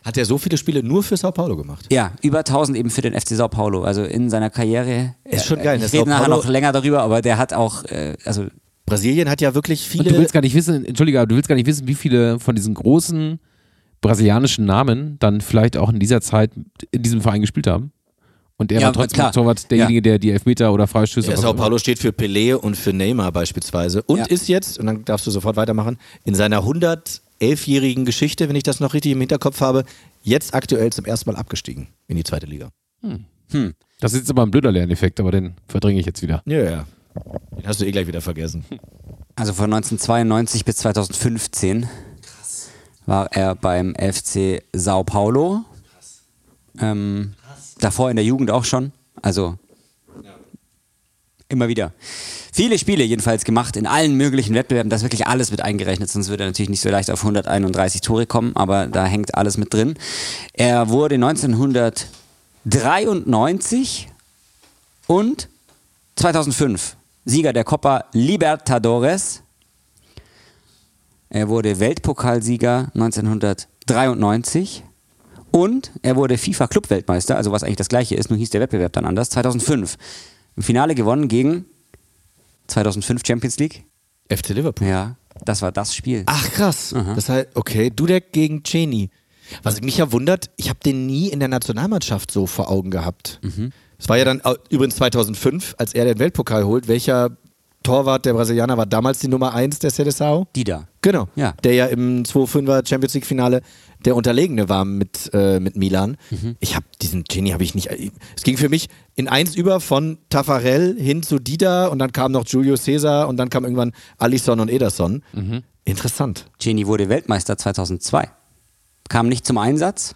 Speaker 3: Hat er so viele Spiele nur für Sao Paulo gemacht?
Speaker 2: Ja, über 1000 eben für den FC Sao Paulo. Also in seiner Karriere.
Speaker 3: Ist schon
Speaker 2: äh,
Speaker 3: geil,
Speaker 2: Ich
Speaker 3: ne?
Speaker 2: rede nachher noch länger darüber, aber der hat auch, äh, also
Speaker 3: Brasilien hat ja wirklich
Speaker 1: Und du
Speaker 3: viele.
Speaker 1: willst gar nicht wissen, Entschuldige, aber du willst gar nicht wissen, wie viele von diesen großen brasilianischen Namen dann vielleicht auch in dieser Zeit in diesem Verein gespielt haben. Und er
Speaker 2: Ja,
Speaker 1: war trotzdem
Speaker 2: klar.
Speaker 1: Torwart derjenige, der die Elfmeter oder Freistöße
Speaker 3: Ja, Sao Paulo steht für Pelé und für Neymar beispielsweise. Und
Speaker 2: Ja.
Speaker 3: ist jetzt, und dann darfst du sofort weitermachen, in seiner 111-jährigen Geschichte, wenn ich das noch richtig im Hinterkopf habe, jetzt aktuell zum ersten Mal abgestiegen in die zweite Liga.
Speaker 1: Das ist jetzt aber ein blöder Lerneffekt, aber den verdränge ich jetzt wieder.
Speaker 3: Ja, ja. Den hast du eh gleich wieder vergessen.
Speaker 2: Also von 1992 bis 2015 war er beim FC Sao Paulo. Ähm, davor in der Jugend auch schon. Also immer wieder. Viele Spiele jedenfalls gemacht in allen möglichen Wettbewerben. Das ist wirklich alles mit eingerechnet, sonst würde er natürlich nicht so leicht auf 131 Tore kommen, aber da hängt alles mit drin. Er wurde 1993 und 2005 Sieger der Copa Libertadores. Er wurde Weltpokalsieger 1993 und er wurde FIFA Clubweltmeister, also was eigentlich das gleiche ist, nur hieß der Wettbewerb dann anders, 2005. Im Finale gewonnen gegen 2005 Champions League.
Speaker 3: FC Liverpool.
Speaker 2: Ja, das war das Spiel.
Speaker 3: Ach krass. Das heißt, okay, Dudek gegen Ceni. Was mich ja wundert, ich habe den nie in der Nationalmannschaft so vor Augen gehabt.
Speaker 2: Mhm.
Speaker 3: Es war ja dann übrigens 2005, als er den Weltpokal holt. Welcher Torwart der Brasilianer war damals die Nummer 1 der Seleção?
Speaker 2: Dida.
Speaker 3: Genau.
Speaker 2: Ja.
Speaker 3: Der ja im 2-5er Champions League Finale der Unterlegene war mit, äh, mit Milan.
Speaker 2: Mhm.
Speaker 3: Ich habe diesen Genie habe ich nicht. Es ging für mich in eins über von Tafarel hin zu Dida und dann kam noch Julio Cesar und dann kam irgendwann Alisson und Ederson.
Speaker 2: Mhm.
Speaker 3: Interessant.
Speaker 2: Genie wurde Weltmeister 2002. Kam nicht zum Einsatz,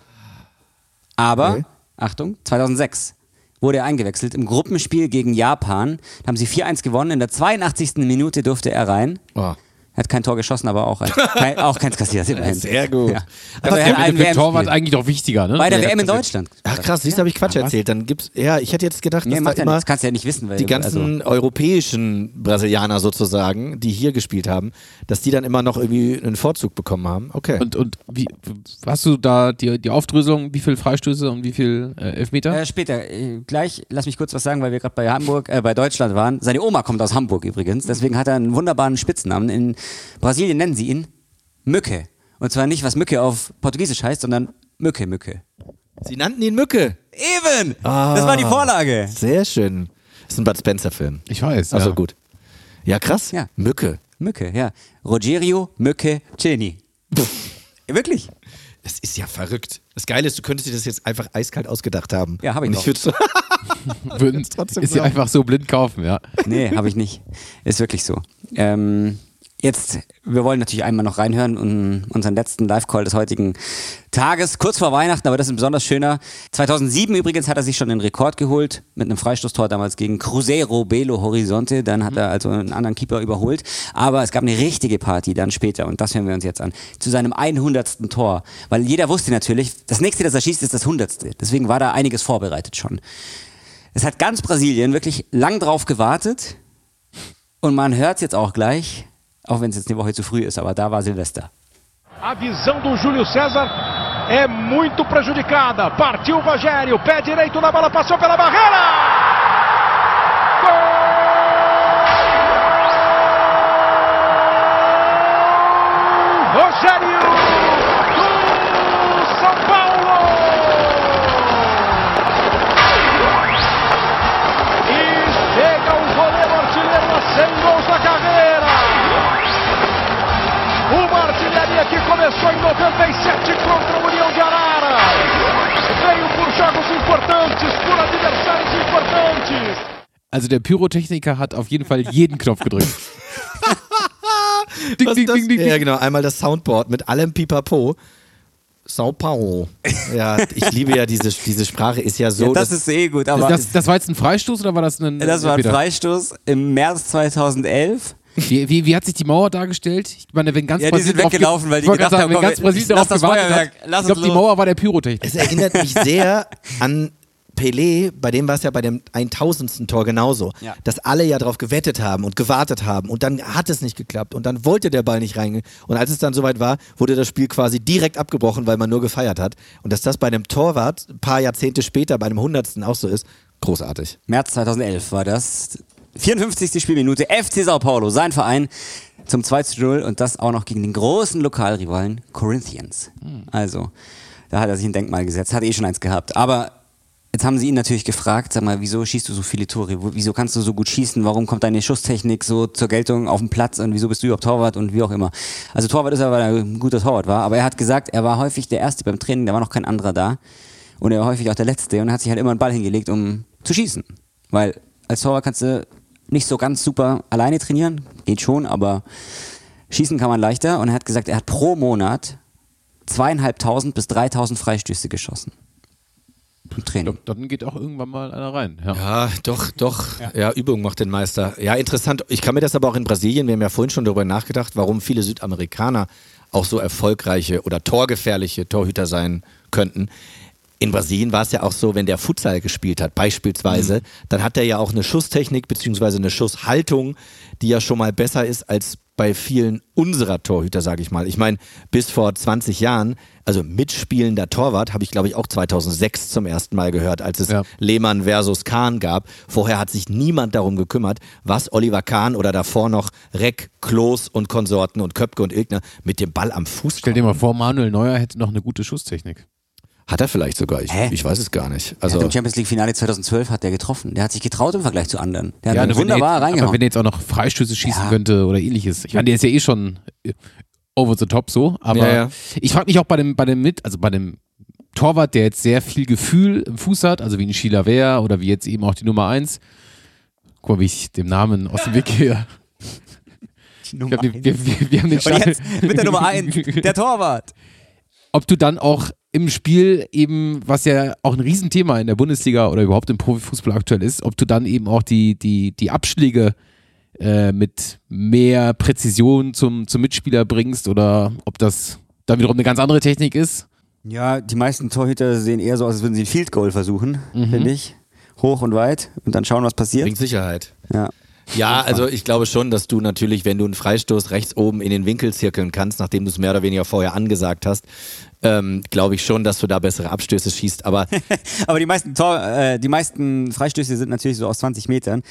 Speaker 2: aber,
Speaker 3: Okay.
Speaker 2: Achtung, 2006 wurde er eingewechselt im Gruppenspiel gegen Japan. Da haben sie 4-1 gewonnen. In der 82. Minute durfte er rein.
Speaker 3: Oh.
Speaker 2: Er hat kein Tor geschossen, aber auch, ein, kein, auch keins kassiert. Immerhin.
Speaker 3: Sehr gut.
Speaker 2: Ja.
Speaker 3: Aber
Speaker 2: er hat
Speaker 1: Ja,
Speaker 2: ein
Speaker 1: für Torwart eigentlich doch wichtiger, ne?
Speaker 2: Bei der
Speaker 1: Ja,
Speaker 2: WM in
Speaker 1: das-
Speaker 2: Deutschland.
Speaker 3: Ach krass, siehst du, habe ich Quatsch erzählt. Dann gibt's, ja, ich hätte jetzt gedacht,
Speaker 2: Nee,
Speaker 3: dass da
Speaker 2: ja
Speaker 3: immer
Speaker 2: nichts. Kannst du ja nicht wissen, weil
Speaker 3: die ganzen europäischen Brasilianer sozusagen, die hier gespielt haben, dass die dann immer noch irgendwie einen Vorzug bekommen haben. Okay.
Speaker 1: Und, und wie, hast du da die, die Aufdröselung, wie viel Freistöße und wie viel äh, Elfmeter?
Speaker 2: Äh, später, äh, gleich, lass mich kurz was sagen, weil wir gerade bei Hamburg, äh, bei Deutschland waren. Seine Oma kommt aus Hamburg übrigens, deswegen hat er einen wunderbaren Spitznamen. In Brasilien nennen sie ihn Mücke. Und zwar nicht, was Mücke auf Portugiesisch heißt, sondern Mücke, Mücke.
Speaker 3: Sie nannten ihn Mücke.
Speaker 2: Eben! Das war die Vorlage.
Speaker 3: Sehr schön. Das ist ein Bud Spencer-Film.
Speaker 1: ich weiß.
Speaker 3: Also
Speaker 1: ja.
Speaker 3: gut. Ja, krass.
Speaker 2: Ja.
Speaker 3: Mücke.
Speaker 2: Mücke, ja. Rogerio, Mücke, Ceni. Wirklich?
Speaker 3: Das ist ja verrückt. Das Geile ist, du könntest dir das jetzt einfach eiskalt ausgedacht haben.
Speaker 2: Ja, hab ich
Speaker 3: Und
Speaker 2: doch.
Speaker 3: würd so
Speaker 1: Würden
Speaker 3: trotzdem
Speaker 1: ist ja
Speaker 3: glauben.
Speaker 1: einfach so blind kaufen, ja.
Speaker 2: Nee, habe ich nicht. Ist wirklich so. Ähm, jetzt, wir wollen natürlich einmal noch reinhören in unseren letzten Live-Call des heutigen Tages, kurz vor Weihnachten, aber das ist ein besonders schöner. 2007 übrigens hat er sich schon den Rekord geholt mit einem Freistoßtor damals gegen Cruzeiro Belo Horizonte. Dann hat er also einen anderen Keeper überholt. Aber es gab eine richtige Party dann später und das hören wir uns jetzt an. Zu seinem 100. Tor. Weil jeder wusste natürlich, das nächste, das er schießt, ist das 100. Deswegen war da einiges vorbereitet schon. Es hat ganz Brasilien wirklich lang drauf gewartet. Und man hört es jetzt auch gleich, auch wenn es jetzt eine Woche zu früh ist, aber da war Silvester.
Speaker 6: A visão do Júlio César é muito prejudicada. Partiu o Rogério, pé direito na bola, passou pela barreira. Gol! Rogério começou em 97 contra a União de Arara. Veio por jogos importantes, por adversários importantes.
Speaker 1: Also der Pyrotechniker hat auf jeden Fall jeden Knopf gedrückt. ding, ding,
Speaker 3: das?
Speaker 1: ding, ding,
Speaker 3: Ja, genau. Einmal das Soundboard mit allem Pipapo. Sao Paulo. Ja, ich liebe ja diese, diese Sprache, ist ja so.
Speaker 2: das, ist eh gut, aber das,
Speaker 1: Das, das war jetzt ein Freistoß oder war das ein
Speaker 2: war ein? Freistoß im März 2011.
Speaker 1: Wie, wie, wie hat sich die Mauer dargestellt? Ich meine, wenn ganz
Speaker 2: Ja, die
Speaker 1: Brasilien
Speaker 2: sind
Speaker 1: darauf ge-
Speaker 2: weggelaufen, weil die gedacht haben,
Speaker 1: wenn ganz Brasilien darauf
Speaker 2: das
Speaker 1: gewartet
Speaker 2: Feuerwerk,
Speaker 1: hat.
Speaker 2: lass
Speaker 1: Ich glaube, die. Mauer war der Pyrotechnik.
Speaker 3: Es erinnert mich sehr an Pelé, bei dem war es ja bei dem 1000. Tor genauso,
Speaker 2: Ja.
Speaker 3: dass alle ja drauf gewettet haben und gewartet haben und dann hat es nicht geklappt und dann wollte der Ball nicht rein und als es dann soweit war, wurde das Spiel quasi direkt abgebrochen, weil man nur gefeiert hat und dass das bei einem Torwart ein paar Jahrzehnte später, bei einem 100. auch so ist, großartig.
Speaker 2: März 2011 war das. 54. Spielminute, FC Sao Paulo, sein Verein zum 2 zu 0 und das auch noch gegen den großen Lokalrivalen Corinthians. Also, da hat er sich ein Denkmal gesetzt, hat eh schon eins gehabt. Aber jetzt haben sie ihn natürlich gefragt, sag mal, wieso schießt du so viele Tore? Wieso kannst du so gut schießen? Warum kommt deine Schusstechnik so zur Geltung auf dem Platz und wieso bist du überhaupt Torwart und wie auch immer? Also Torwart ist er, weil er ein guter Torwart war, aber er hat gesagt, er war häufig der Erste beim Training, da war noch kein anderer da. Und er war häufig auch der Letzte und hat sich halt immer einen Ball hingelegt, um zu schießen. Weil als Torwart kannst du nicht so ganz super alleine trainieren, geht schon, aber schießen kann man leichter. Und er hat gesagt, er hat pro Monat zweieinhalbtausend bis dreitausend Freistöße geschossen. Im Training.
Speaker 1: Dann geht auch irgendwann mal einer rein. Ja.
Speaker 3: Ja, doch, doch. Ja. Übung macht den Meister. Ja, interessant. Ich kann mir das aber auch in Brasilien, wir haben ja vorhin schon darüber nachgedacht, warum viele Südamerikaner auch so erfolgreiche oder torgefährliche Torhüter sein könnten. In Brasilien war es ja auch so, wenn der Futsal gespielt hat, beispielsweise, dann hat er ja auch eine Schusstechnik beziehungsweise eine Schusshaltung, die ja schon mal besser ist als bei vielen unserer Torhüter, sage ich mal. Ich meine, bis vor 20 Jahren, also mitspielender Torwart, habe ich glaube ich auch 2006 zum ersten Mal gehört, als es
Speaker 1: Ja.
Speaker 3: Lehmann versus Kahn gab. Vorher hat sich niemand darum gekümmert, was Oliver Kahn oder davor noch Reck, Klos und Konsorten und Köpke und Ilgner mit dem Ball am Fuß
Speaker 1: Stell dir mal vor, Manuel Neuer hätte noch eine gute Schusstechnik.
Speaker 3: Hat er vielleicht sogar, ich, ich weiß es gar nicht.
Speaker 2: Also Im Champions League Finale 2012 hat der getroffen. Der hat sich getraut im Vergleich zu anderen. Der hat
Speaker 1: Ja, er
Speaker 2: wunderbar
Speaker 1: jetzt, aber
Speaker 2: reingehauen.
Speaker 1: wenn er jetzt auch noch Freistöße schießen
Speaker 2: Ja.
Speaker 1: könnte oder ähnliches. Ich meine, der ist ja eh schon äh, over the top so, aber
Speaker 3: Ja, ja.
Speaker 1: ich frage mich auch bei dem, bei dem mit, also bei dem Torwart, der jetzt sehr viel Gefühl im Fuß hat, also wie ein Sheila Wehr oder wie jetzt eben auch die Nummer 1. Guck mal, wie ich dem Namen aus dem Weg gehe.
Speaker 2: Die Nummer
Speaker 1: glaub, wir,
Speaker 2: eins.
Speaker 1: wir, wir, wir haben den
Speaker 2: Und
Speaker 1: Stachel-
Speaker 2: jetzt mit der Nummer 1, der Torwart.
Speaker 1: ob du dann auch im Spiel eben, was ja auch ein Riesenthema in der Bundesliga oder überhaupt im Profifußball aktuell ist, ob du dann eben auch die, die, die Abschläge äh, mit mehr Präzision zum, zum Mitspieler bringst oder ob das dann wiederum eine ganz andere Technik ist.
Speaker 2: Ja, die meisten Torhüter sehen eher so aus, als würden sie ein Field Goal versuchen,
Speaker 1: Mhm.
Speaker 2: finde ich. Hoch und weit und dann schauen, was passiert.
Speaker 3: bringt Sicherheit.
Speaker 2: Ja.
Speaker 3: Ja, also ich glaube schon, dass du natürlich, wenn du einen Freistoß rechts oben in den Winkel zirkeln kannst, nachdem du es mehr oder weniger vorher angesagt hast, ähm, glaube ich schon, dass du da bessere Abstöße schießt. Aber
Speaker 2: Aber die meisten, Tor, äh, die meisten Freistöße sind natürlich so aus 20 Metern.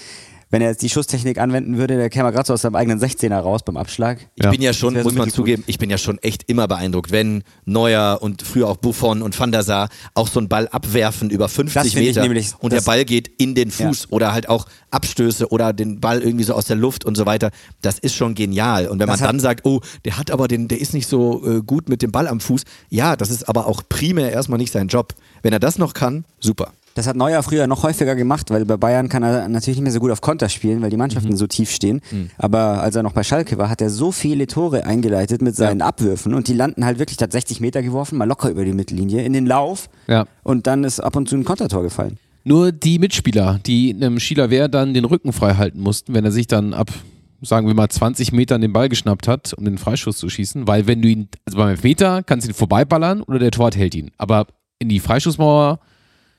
Speaker 2: Wenn er jetzt die Schusstechnik anwenden würde, der käme gerade so aus seinem eigenen 16er raus beim Abschlag.
Speaker 3: ich
Speaker 1: Ja.
Speaker 3: bin ja schon, muss man zugeben, ich bin ja schon echt immer beeindruckt, wenn Neuer und früher auch Buffon und Van der Sar auch so einen Ball abwerfen über 50
Speaker 2: Das find ich
Speaker 3: Meter
Speaker 2: nämlich-
Speaker 3: und der Ball geht in den Fuß oder halt auch Abstöße oder den Ball irgendwie so aus der Luft und so weiter. Das ist schon genial. Und wenn man
Speaker 2: Das hat-
Speaker 3: dann sagt, oh, der hat aber den, der ist nicht so äh, gut mit dem Ball am Fuß, ja, das ist aber auch primär erstmal nicht sein Job. Wenn er das noch kann, super.
Speaker 2: Das hat Neuer früher noch häufiger gemacht, weil bei Bayern kann er natürlich nicht mehr so gut auf Konter spielen, weil die Mannschaften
Speaker 1: Mhm.
Speaker 2: so tief stehen. Aber als er noch bei Schalke war, hat er so viele Tore eingeleitet mit seinen Abwürfen und die landen halt wirklich, hat 60 Meter geworfen, mal locker über die Mittellinie in den Lauf
Speaker 1: Ja.
Speaker 2: und dann ist ab und zu ein Kontertor gefallen.
Speaker 1: Nur die Mitspieler, die einem Schieler Wehr dann den Rücken frei halten mussten, wenn er sich dann ab, sagen wir mal, 20 Metern den Ball geschnappt hat, um den Freischuss zu schießen, weil wenn du ihn, also beim Elfmeter kannst du ihn vorbeiballern oder der Torwart hält ihn. Aber in die Freischussmauer,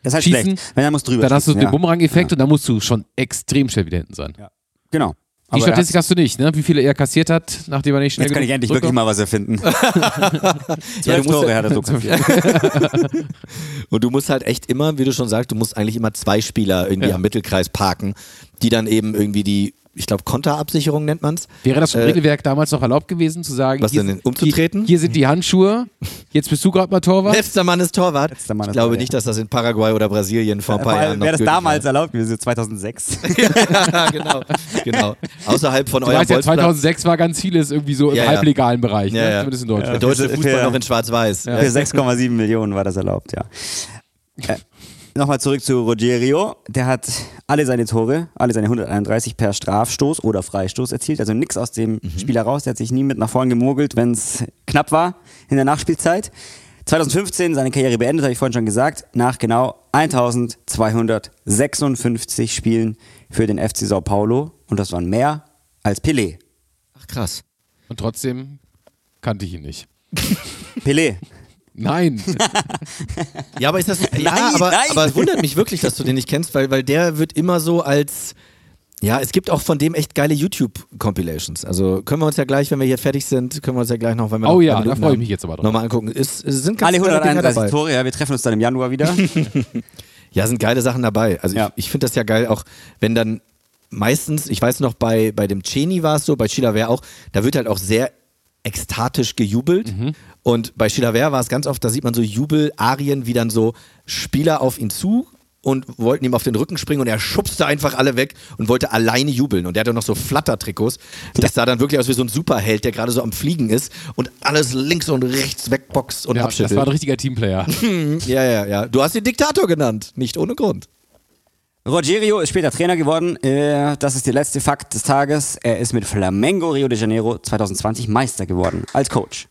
Speaker 2: Das ist halt
Speaker 1: Schießen,
Speaker 2: schlecht, wenn er muss drüber
Speaker 1: dann hast du
Speaker 2: schießen,
Speaker 1: den
Speaker 2: ja.
Speaker 1: Bumerang-Effekt und dann musst du schon extrem schnell wieder hinten sein.
Speaker 2: Genau.
Speaker 1: Die
Speaker 2: Aber
Speaker 1: Statistik hast du nicht, ne? Wie viele er kassiert hat, nachdem er nicht schnell
Speaker 2: Jetzt kann ich endlich wirklich mal was erfinden.
Speaker 3: Ja, musst
Speaker 2: Tore
Speaker 3: ja-
Speaker 2: hat er so kassiert.
Speaker 3: Und du musst halt echt immer, wie du schon sagst, du musst eigentlich immer zwei Spieler irgendwie
Speaker 1: Ja.
Speaker 3: am Mittelkreis parken, die dann eben irgendwie die, ich glaube, Konterabsicherung nennt man's.
Speaker 1: Wäre das vom
Speaker 3: Äh,
Speaker 1: Regelwerk damals noch erlaubt gewesen, zu sagen,
Speaker 3: Was
Speaker 1: hier,
Speaker 3: denn,
Speaker 1: sind-
Speaker 3: umzutreten?
Speaker 1: Hier, hier sind die Handschuhe, jetzt bist du gerade mal Torwart.
Speaker 3: Letzter Mann ist Torwart.
Speaker 2: Mann
Speaker 3: ich
Speaker 2: ist
Speaker 3: glaube
Speaker 2: Torwart,
Speaker 3: nicht, dass das in Paraguay oder Brasilien vor ein paar Jahren noch
Speaker 2: wäre das damals erlaubt gewesen, so 2006.
Speaker 3: war. genau, genau. Außerhalb von
Speaker 1: Du
Speaker 3: eurem
Speaker 1: weißt ja,
Speaker 3: Bolzplatz.
Speaker 1: 2006 war ganz vieles irgendwie so im
Speaker 3: Ja, ja.
Speaker 1: halblegalen Bereich,
Speaker 3: Ja,
Speaker 1: ne?
Speaker 3: ja.
Speaker 1: zumindest in Deutschland.
Speaker 3: Der deutsche Fußball
Speaker 2: für-
Speaker 3: noch in Schwarz-Weiß.
Speaker 2: Für 6,7 Millionen war das erlaubt, ja. Nochmal zurück zu Rogerio. Der hat alle seine Tore, alle seine 131 per Strafstoß oder Freistoß erzielt. Also nichts aus dem Spiel heraus. Der hat sich nie mit nach vorn gemogelt, wenn es knapp war in der Nachspielzeit. 2015 seine Karriere beendet, habe ich vorhin schon gesagt, nach genau 1256 Spielen für den FC Sao Paulo. Und das waren mehr als Pelé.
Speaker 3: Ach krass.
Speaker 1: Und trotzdem kannte ich ihn nicht.
Speaker 2: Pelé.
Speaker 1: Nein.
Speaker 3: Ja, aber ist das. ja,
Speaker 2: Nein,
Speaker 3: aber,
Speaker 2: nein.
Speaker 3: aber es wundert mich wirklich, dass du den nicht kennst, weil, weil der wird immer so als. Ja, es gibt auch von dem echt geile YouTube-Compilations. Also können wir uns ja gleich, wenn wir hier fertig sind, können wir uns ja gleich noch, wenn wir
Speaker 1: Oh
Speaker 3: noch
Speaker 1: ja, da freue ich mich jetzt aber drauf.
Speaker 3: Nochmal angucken. Es, es sind ganz
Speaker 2: Alle
Speaker 3: geile Dinger
Speaker 2: 131
Speaker 3: dabei.
Speaker 2: Tore, ja, wir treffen uns dann im Januar wieder.
Speaker 3: Ja, sind geile Sachen dabei. Also
Speaker 2: Ja.
Speaker 3: ich, ich finde das ja geil, auch wenn dann meistens, ich weiß noch, bei, bei dem Cheney war es so, bei Chilaver auch, da wird halt auch sehr ekstatisch gejubelt. Und bei Chilaver war es ganz oft, da sieht man so Jubelarien, wie dann so Spieler auf ihn zu und wollten ihm auf den Rücken springen und er schubste einfach alle weg und wollte alleine jubeln. Und der hatte noch so Flattertrikots. Das sah dann wirklich aus wie so ein Superheld, der gerade so am Fliegen ist und alles links und rechts wegboxt und
Speaker 1: ja, das
Speaker 3: abschüttelt.
Speaker 1: war ein richtiger Teamplayer.
Speaker 3: ja, ja, ja. Du hast ihn Diktator genannt, nicht ohne Grund.
Speaker 2: Rogerio ist später Trainer geworden. Äh, Das ist der letzte Fakt des Tages. Er ist mit Flamengo Rio de Janeiro 2020 Meister geworden als Coach.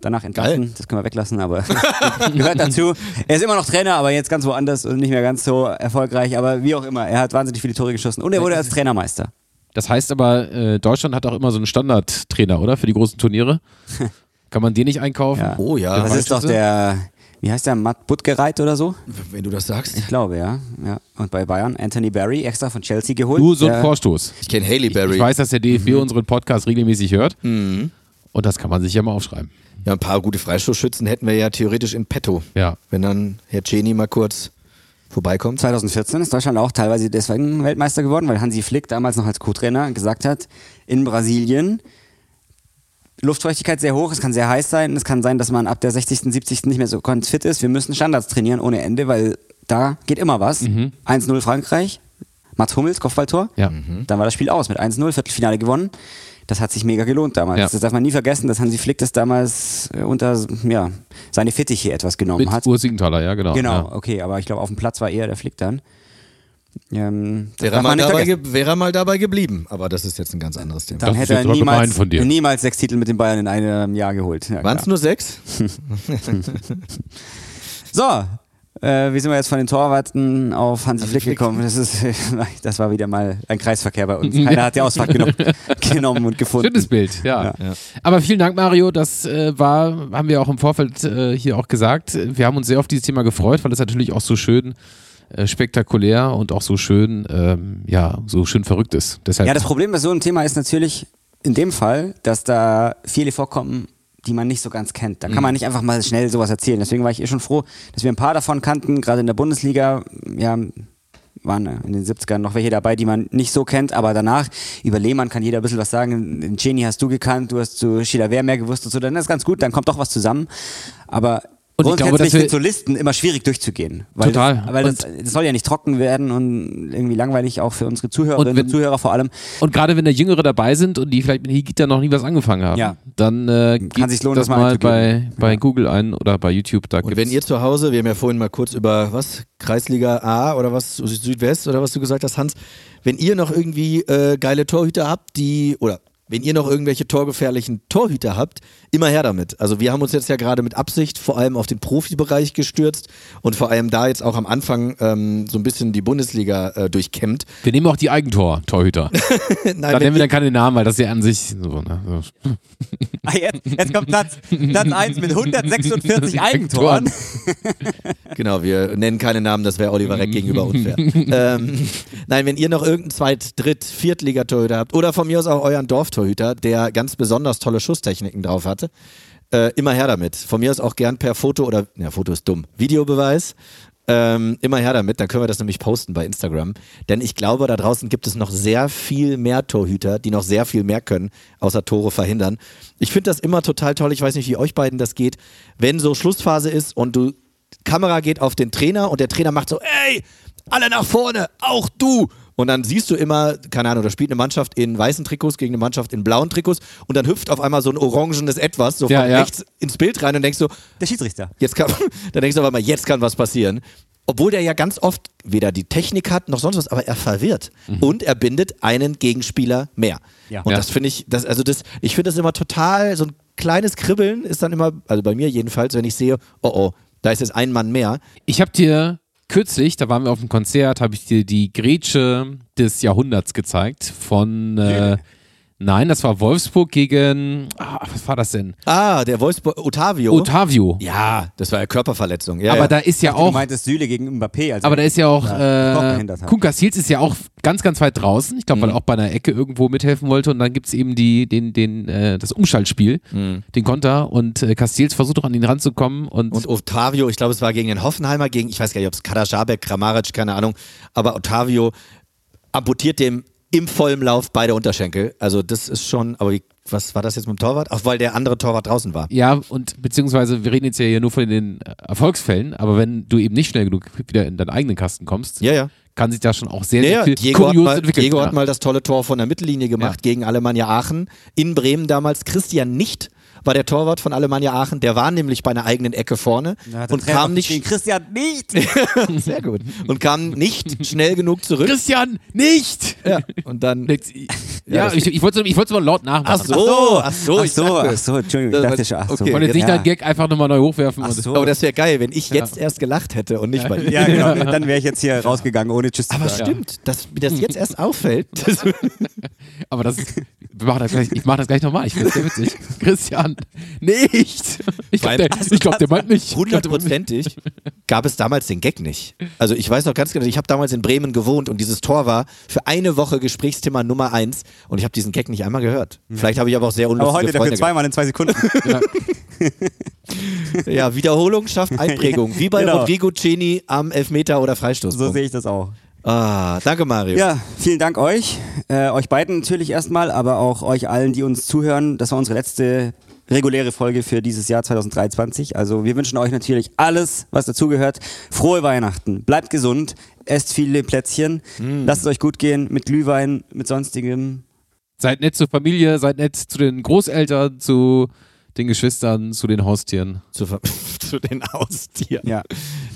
Speaker 2: Danach entlassen,
Speaker 3: Geil.
Speaker 2: das können wir weglassen, aber gehört dazu. Er ist immer noch Trainer, aber jetzt ganz woanders und nicht mehr ganz so erfolgreich. Aber wie auch immer, er hat wahnsinnig viele Tore geschossen und er wurde als Trainermeister.
Speaker 1: Das heißt aber, äh, Deutschland hat auch immer so einen Standardtrainer, oder? Für die großen Turniere. Kann man den nicht einkaufen?
Speaker 2: Ja.
Speaker 3: Oh ja.
Speaker 2: Das ist doch der wie heißt der, Matt Buttgereit oder so?
Speaker 3: Wenn du das sagst.
Speaker 2: Ich glaube, ja. ja. Und bei Bayern Anthony Barry, extra von Chelsea geholt.
Speaker 1: Nur so ein Vorstoß.
Speaker 3: Ich kenne Haley
Speaker 1: Ich,
Speaker 3: Berry.
Speaker 1: ich weiß, dass der DFB
Speaker 2: Mhm.
Speaker 1: unseren Podcast regelmäßig hört. Und das kann man sich ja mal aufschreiben.
Speaker 3: Ja, ein paar gute Freistoßschützen hätten wir ja theoretisch in petto.
Speaker 1: Ja.
Speaker 3: Wenn dann Herr Ceni mal kurz vorbeikommt.
Speaker 2: 2014 ist Deutschland auch teilweise deswegen Weltmeister geworden, weil Hansi Flick damals noch als Co-Trainer gesagt hat, in Brasilien Luftfeuchtigkeit sehr hoch, es kann sehr heiß sein, es kann sein, dass man ab der 60., 70. nicht mehr so ganz fit ist. Wir müssen Standards trainieren ohne Ende, weil da geht immer was. 1-0 Frankreich, Mats Hummels, Kopfballtor.
Speaker 1: Ja.
Speaker 2: Dann war das Spiel aus mit 1-0, Viertelfinale gewonnen. Das hat sich mega gelohnt damals.
Speaker 1: Ja.
Speaker 2: Das darf man nie vergessen, dass Hansi Flick das damals äh, unter ja, seine Fittiche etwas genommen
Speaker 1: Mit
Speaker 2: hat.
Speaker 1: Urs Siegenthaler, ja, genau.
Speaker 2: Genau,
Speaker 1: Ja.
Speaker 2: okay, aber ich glaube, auf dem Platz war eher der Flick dann. Ähm,
Speaker 3: Wäre mal, dabei wäre er mal dabei geblieben. Aber das ist jetzt ein ganz anderes Thema.
Speaker 2: Dann
Speaker 1: Das ist
Speaker 2: hätte er niemals,
Speaker 1: von dir.
Speaker 2: niemals sechs Titel mit den Bayern in einem Jahr geholt. Ja,
Speaker 3: Waren es nur sechs?
Speaker 2: So, äh, wie sind wir jetzt von den Torwarten auf Hansi Flick gekommen? Das, ist, das war wieder mal ein Kreisverkehr bei uns. Keiner hat die Ausfahrt genommen, genommen und gefunden.
Speaker 1: Schönes Bild, ja.
Speaker 2: Ja.
Speaker 1: Aber vielen Dank, Mario. Das äh, war, haben wir auch im Vorfeld äh, hier auch gesagt. Wir haben uns sehr auf dieses Thema gefreut, weil es natürlich auch so schön äh, spektakulär und auch so schön, ähm, ja, so schön verrückt ist. Deshalb
Speaker 2: Ja, das Problem bei so einem Thema ist natürlich in dem Fall, dass da viele vorkommen, die man nicht so ganz kennt. Da kann man nicht einfach mal schnell sowas erzählen. Deswegen war ich eh schon froh, dass wir ein paar davon kannten, gerade in der Bundesliga. Ja, waren in den 70ern noch welche dabei, die man nicht so kennt, aber danach über Lehmann kann jeder ein bisschen was sagen. Den Genie hast du gekannt, du hast zu Sheila Wehr mehr gewusst und so, dann ist ganz gut, dann kommt doch was zusammen. Aber
Speaker 1: Und ich glaube,
Speaker 2: grundsätzlich
Speaker 1: dass wir-
Speaker 2: sind so Listen immer schwierig durchzugehen. Weil
Speaker 1: Total.
Speaker 2: Das, weil das, das soll ja nicht trocken werden und irgendwie langweilig auch für unsere Zuhörerinnen
Speaker 1: Und wenn-
Speaker 2: und Zuhörer vor allem.
Speaker 1: Und gerade wenn da Jüngere dabei sind und die vielleicht mit Higita noch nie was angefangen haben,
Speaker 2: Ja.
Speaker 1: dann äh, gebt
Speaker 2: sich's lohnen,
Speaker 1: das
Speaker 2: das mal
Speaker 1: bei, bei
Speaker 2: Ja.
Speaker 1: Google ein oder bei YouTube. Da
Speaker 3: Und
Speaker 1: gibt's
Speaker 3: wenn ihr zu Hause, wir haben ja vorhin mal kurz über was, Kreisliga A oder was, Südwest oder was du gesagt hast, Hans, wenn ihr noch irgendwie äh, geile Torhüter habt, die, oder wenn ihr noch irgendwelche torgefährlichen Torhüter habt, immer her damit. Also wir haben uns jetzt ja gerade mit Absicht vor allem auf den Profibereich gestürzt und vor allem da jetzt auch am Anfang ähm, so ein bisschen die Bundesliga äh, durchkämmt.
Speaker 1: wir nehmen auch die Eigentor-Torhüter. Da nennen wir dann keine Namen, weil das ja an sich so, ne, so.
Speaker 2: Ah, jetzt, jetzt kommt Platz, Platz 1 mit 146 Eigentoren.
Speaker 3: Genau, wir nennen keine Namen, das wäre Oliver Reck gegenüber unfair. ähm, nein, wenn ihr noch irgendeinen Zweit-, Dritt-, Viertligatorhüter habt oder von mir aus auch euren Dorftorhüter, der ganz besonders tolle Schusstechniken drauf hatte, äh, immer her damit. Von mir aus auch gern per Foto oder, ja, Foto ist dumm, Videobeweis. Ähm, immer her damit, dann können wir das nämlich posten bei Instagram. Denn ich glaube, da draußen gibt es noch sehr viel mehr Torhüter, die noch sehr viel mehr können, außer Tore verhindern. Ich finde das immer total toll. Ich weiß nicht, wie euch beiden das geht. Wenn so Schlussphase ist und du Kamera geht auf den Trainer und der Trainer macht so, ey, alle nach vorne, auch du. Und dann siehst du immer, keine Ahnung, da spielt eine Mannschaft in weißen Trikots gegen eine Mannschaft in blauen Trikots und dann hüpft auf einmal so ein orangenes Etwas so von
Speaker 1: Ja, ja.
Speaker 3: rechts ins Bild rein und denkst du,
Speaker 2: Der Schiedsrichter.
Speaker 3: jetzt kann, dann denkst du auf einmal, jetzt kann was passieren. Obwohl der ja ganz oft weder die Technik hat noch sonst was, aber er verwirrt. Und er bindet einen Gegenspieler mehr.
Speaker 2: Ja.
Speaker 3: Und
Speaker 1: Ja.
Speaker 3: das finde ich, das, also das, ich finde das immer total, so ein kleines Kribbeln ist dann immer, also bei mir jedenfalls, wenn ich sehe, oh oh, da ist jetzt ein Mann mehr.
Speaker 1: Ich habe dir kürzlich, da waren wir auf dem Konzert, habe ich dir die Grätsche des Jahrhunderts gezeigt von, äh, nein, das war Wolfsburg gegen, ah, was war das denn?
Speaker 3: Ah, der Wolfsburg, Otavio.
Speaker 1: Otavio.
Speaker 3: ja, das war ja Körperverletzung. Ja,
Speaker 1: aber
Speaker 3: ja.
Speaker 1: da ist ja
Speaker 2: Du
Speaker 1: auch,
Speaker 2: meintest Süle gegen Mbappé. Also
Speaker 1: aber da ist ja auch,
Speaker 2: Ja,
Speaker 1: äh,
Speaker 2: behindert hat.
Speaker 1: Kunka Seals ist ja auch ganz, ganz weit draußen. Ich glaube, weil er auch bei einer Ecke irgendwo mithelfen wollte und dann gibt es eben die, den, den, äh, das Umschaltspiel, den Konter und äh, Castells versucht auch an ihn ranzukommen und,
Speaker 3: Und Otavio, ich glaube, es war gegen den Hoffenheimer, gegen, ich weiß gar nicht, ob es Kadajabek, Kramaric, keine Ahnung, aber Otavio amputiert dem im vollen Lauf beide Unterschenkel. Also das ist schon, aber wie, was war das jetzt mit dem Torwart? Ach, weil der andere Torwart draußen war.
Speaker 1: Ja, und beziehungsweise wir reden jetzt ja hier nur von den Erfolgsfällen, aber wenn du eben nicht schnell genug wieder in deinen eigenen Kasten kommst,
Speaker 3: Ja, ja.
Speaker 1: kann sich da schon auch sehr, sehr
Speaker 3: ja.
Speaker 1: viel
Speaker 3: Diego,
Speaker 1: kurios
Speaker 3: mal,
Speaker 1: entwickeln.
Speaker 3: Diego hat mal das tolle Tor von der Mittellinie gemacht gegen Alemannia Aachen. In Bremen damals Christian nicht war der Torwart von Alemannia Aachen. Der war nämlich bei einer eigenen Ecke vorne und kam nicht
Speaker 2: Christian nicht.
Speaker 3: sehr gut und kam nicht schnell genug zurück.
Speaker 1: Christian, nicht!
Speaker 3: Ja, und dann
Speaker 1: Ja,
Speaker 3: das-
Speaker 1: ich, ich wollte es mal laut nachmachen.
Speaker 3: Ach so, ach so,
Speaker 2: ach so, ach so, Entschuldigung, ich dachte schon, ach so.
Speaker 3: okay.
Speaker 1: wollte jetzt nicht
Speaker 2: ja.
Speaker 1: deinen Gag einfach nochmal neu hochwerfen.
Speaker 2: Ach
Speaker 1: und-
Speaker 2: so.
Speaker 3: Aber das wäre geil, wenn ich jetzt erst gelacht hätte und nicht bei dir.
Speaker 2: Ja, genau, dann wäre ich jetzt hier rausgegangen, ohne Tschüss zu
Speaker 3: Aber
Speaker 2: sagen.
Speaker 3: stimmt, dass mir das jetzt erst auffällt.
Speaker 1: Aber das machen das gleich, ich mache das gleich nochmal. Ich finde das sehr witzig. Christian, nicht. Ich glaube, der, glaub, der meint mich.
Speaker 3: hundertprozentig gab es damals den Gag nicht. Also ich weiß noch ganz genau, ich habe damals in Bremen gewohnt und dieses Tor war für eine Woche Gesprächsthema Nummer eins und ich habe diesen Gag nicht einmal gehört. Vielleicht habe ich aber auch sehr unlustige
Speaker 2: Aber heute dafür
Speaker 3: Freunde
Speaker 2: zweimal in zwei Sekunden.
Speaker 3: gehabt. Ja, Wiederholung schafft Einprägung. Wie bei
Speaker 2: Genau.
Speaker 3: Rodrigo Ceni am Elfmeter oder Freistoß.
Speaker 2: so sehe ich das auch.
Speaker 3: ah, danke Mario.
Speaker 2: Ja, vielen Dank euch. Äh, euch beiden natürlich erstmal, aber auch euch allen, die uns zuhören. Das war unsere letzte reguläre Folge für dieses Jahr 2023. Also wir wünschen euch natürlich alles, was dazugehört. Frohe Weihnachten. Bleibt gesund. Esst viele Plätzchen. Lasst es euch gut gehen mit Glühwein, mit sonstigem.
Speaker 1: Seid nett zur Familie, seid nett zu den Großeltern, zu den Geschwistern, zu den Haustieren.
Speaker 3: Zu, zu den Haustieren.
Speaker 2: Ja.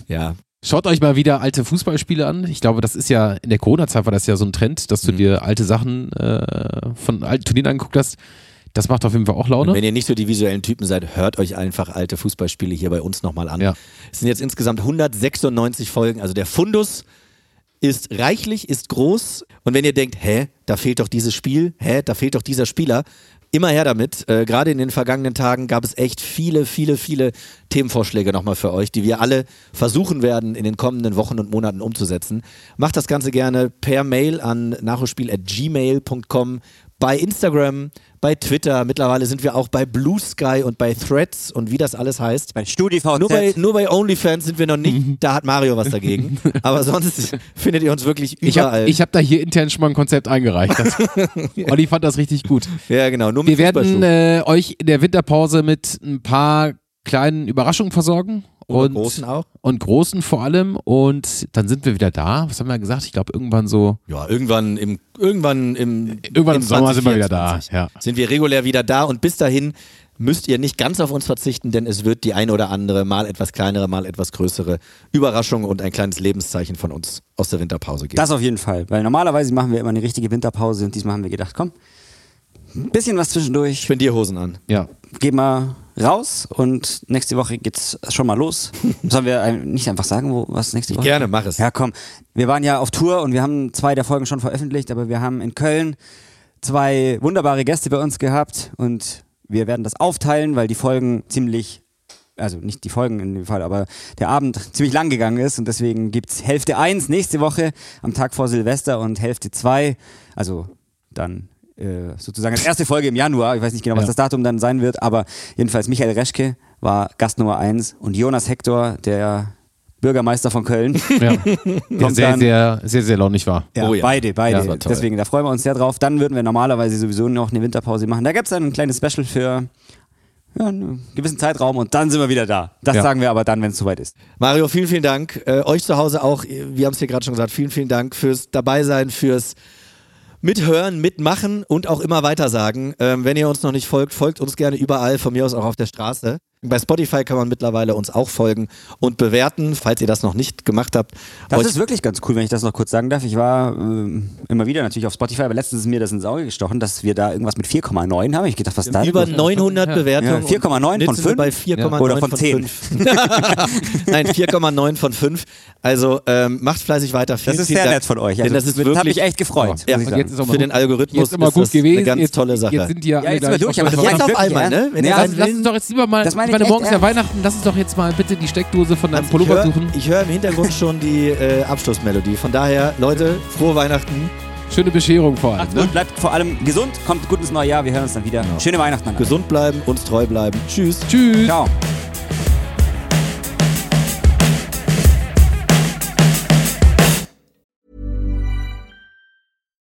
Speaker 3: Ja.
Speaker 1: Schaut euch mal wieder alte Fußballspiele an. Ich glaube, das ist ja, in der Corona-Zeit war das ja so ein Trend, dass du dir alte Sachen äh, von alten Turnieren angeguckt hast. Das macht auf jeden Fall auch Laune.
Speaker 3: Wenn ihr nicht so die visuellen Typen seid, hört euch einfach alte Fußballspiele hier bei uns nochmal an.
Speaker 1: Ja.
Speaker 3: Es sind jetzt insgesamt 196 Folgen, also der Fundus ist reichlich, ist groß. Und wenn ihr denkt, hä, da fehlt doch dieses Spiel, hä, da fehlt doch dieser Spieler, immer her damit. Äh, Gerade in den vergangenen Tagen gab es echt viele, viele, viele Themenvorschläge nochmal für euch, die wir alle versuchen werden, in den kommenden Wochen und Monaten umzusetzen. Macht das Ganze gerne per Mail an nachholspiel.gmail.com, bei Instagram, bei Twitter. Mittlerweile sind wir auch bei Blue Sky und bei Threads und wie das alles heißt.
Speaker 2: Bei StudiVZ.
Speaker 3: Nur bei, nur bei OnlyFans sind wir noch nicht, da hat Mario was dagegen. Aber sonst findet ihr uns wirklich
Speaker 1: ich
Speaker 3: überall.
Speaker 1: habe ich hab da hier intern schon mal ein Konzept eingereicht. Das, Olli fand das richtig gut.
Speaker 3: ja, genau.
Speaker 1: Wir werden äh, euch in der Winterpause mit ein paar kleinen Überraschungen versorgen. Und,
Speaker 3: großen auch.
Speaker 1: Und großen vor allem. Und dann sind wir wieder da. Was haben wir gesagt? Ich glaube, irgendwann so.
Speaker 3: Ja, irgendwann im, irgendwann im,
Speaker 1: Irgendwann
Speaker 3: im
Speaker 1: im Sommer sind wir wieder da.
Speaker 3: 2024
Speaker 1: Ja.
Speaker 3: Sind wir regulär wieder da und bis dahin müsst ihr nicht ganz auf uns verzichten, denn es wird die ein oder andere, mal etwas kleinere, mal etwas größere Überraschung und ein kleines Lebenszeichen von uns aus der Winterpause geben.
Speaker 2: Das auf jeden Fall. Weil normalerweise machen wir immer eine richtige Winterpause und diesmal haben wir gedacht, komm, ein bisschen was zwischendurch.
Speaker 3: Spendierhosen an.
Speaker 1: ja.
Speaker 2: gehen wir raus und nächste Woche geht's schon mal los. Sollen wir ein- nicht einfach sagen, wo was nächste Woche?
Speaker 3: Gerne, mach es.
Speaker 2: Ja, komm. Wir waren ja auf Tour und wir haben zwei der Folgen schon veröffentlicht, aber wir haben in Köln zwei wunderbare Gäste bei uns gehabt und wir werden das aufteilen, weil die Folgen ziemlich also nicht die Folgen in dem Fall, aber der Abend ziemlich lang gegangen ist und deswegen gibt's Hälfte 1 nächste Woche am Tag vor Silvester und Hälfte 2, also dann äh, sozusagen als erste Folge im Januar. Ich weiß nicht genau, was
Speaker 1: Ja.
Speaker 2: das Datum dann sein wird, aber jedenfalls Michael Reschke war Gast Nummer 1 und Jonas Hector, der Bürgermeister von Köln.
Speaker 1: ja. Der
Speaker 2: Kommt
Speaker 1: sehr,
Speaker 2: dann-
Speaker 1: sehr, sehr, sehr launig war.
Speaker 2: Ja,
Speaker 3: Oh ja.
Speaker 2: beide, beide.
Speaker 1: Ja.
Speaker 2: Deswegen, da freuen wir uns sehr drauf. Dann würden wir normalerweise sowieso noch eine Winterpause machen. Da gibt's dann ein kleines Special für ja, einen gewissen Zeitraum und dann sind wir wieder da. Das
Speaker 1: Ja.
Speaker 2: sagen wir aber dann, wenn es soweit ist.
Speaker 3: Mario, vielen, vielen Dank. Äh, euch zu Hause auch, wir haben es hier gerade schon gesagt, vielen, vielen Dank fürs Dabeisein, fürs Mithören, Mitmachen und auch immer weitersagen. Ähm, wenn ihr uns noch nicht folgt, folgt uns gerne überall, von mir aus auch auf der Straße. Bei Spotify kann man mittlerweile uns auch folgen und bewerten, falls ihr das noch nicht gemacht habt.
Speaker 2: Das ist wirklich ganz cool, wenn ich das noch kurz sagen darf. Ich war ähm, immer wieder natürlich auf Spotify, aber letztens ist mir das ins Auge gestochen, dass wir da irgendwas mit 4,9 haben. Ich gedacht, was ist da?
Speaker 3: über
Speaker 2: los?
Speaker 3: 900
Speaker 1: Ja.
Speaker 3: Bewertungen.
Speaker 2: Ja, 4,9
Speaker 3: und jetzt
Speaker 2: von
Speaker 3: sind wir
Speaker 2: 5?
Speaker 3: Bei 4,9
Speaker 2: Oder von 10.
Speaker 3: 5. Nein, 4,9 von 5. Also ähm, macht fleißig weiter. Vielen,
Speaker 2: Das ist sehr
Speaker 3: Dank.
Speaker 2: nett von euch. Also,
Speaker 3: das ist wirklich
Speaker 2: hat mich echt gefreut.
Speaker 3: Ja,
Speaker 2: ich
Speaker 1: ist
Speaker 3: für
Speaker 1: gut.
Speaker 3: den Algorithmus
Speaker 1: Jetzt immer
Speaker 3: ist
Speaker 1: gut
Speaker 3: das
Speaker 1: gewesen.
Speaker 3: eine ganz
Speaker 1: jetzt,
Speaker 3: tolle Sache.
Speaker 1: Jetzt sind die ja,
Speaker 2: Ja, jetzt sind wir durch, aber jetzt
Speaker 3: auf einmal, ne? Wenn ihr
Speaker 2: also
Speaker 1: Lass, lass uns doch jetzt lieber mal,
Speaker 2: Das meine
Speaker 1: ich meine,
Speaker 2: ich
Speaker 1: morgen ist ja. Weihnachten, lass uns doch jetzt mal bitte die Steckdose von deinem
Speaker 3: ich
Speaker 1: Pullover
Speaker 3: höre
Speaker 1: suchen.
Speaker 3: ich höre im Hintergrund schon die äh, Abschlussmelodie. Von daher, Leute, frohe Weihnachten,
Speaker 1: Schöne Bescherung vor allem.
Speaker 2: Macht's
Speaker 1: Ne?
Speaker 2: gut, bleibt vor allem gesund, kommt gut ins neue Jahr. Wir hören uns dann wieder. Schöne Weihnachten. an alle.
Speaker 3: gesund bleiben, uns treu bleiben. Tschüss.
Speaker 1: Tschüss.
Speaker 2: Ciao.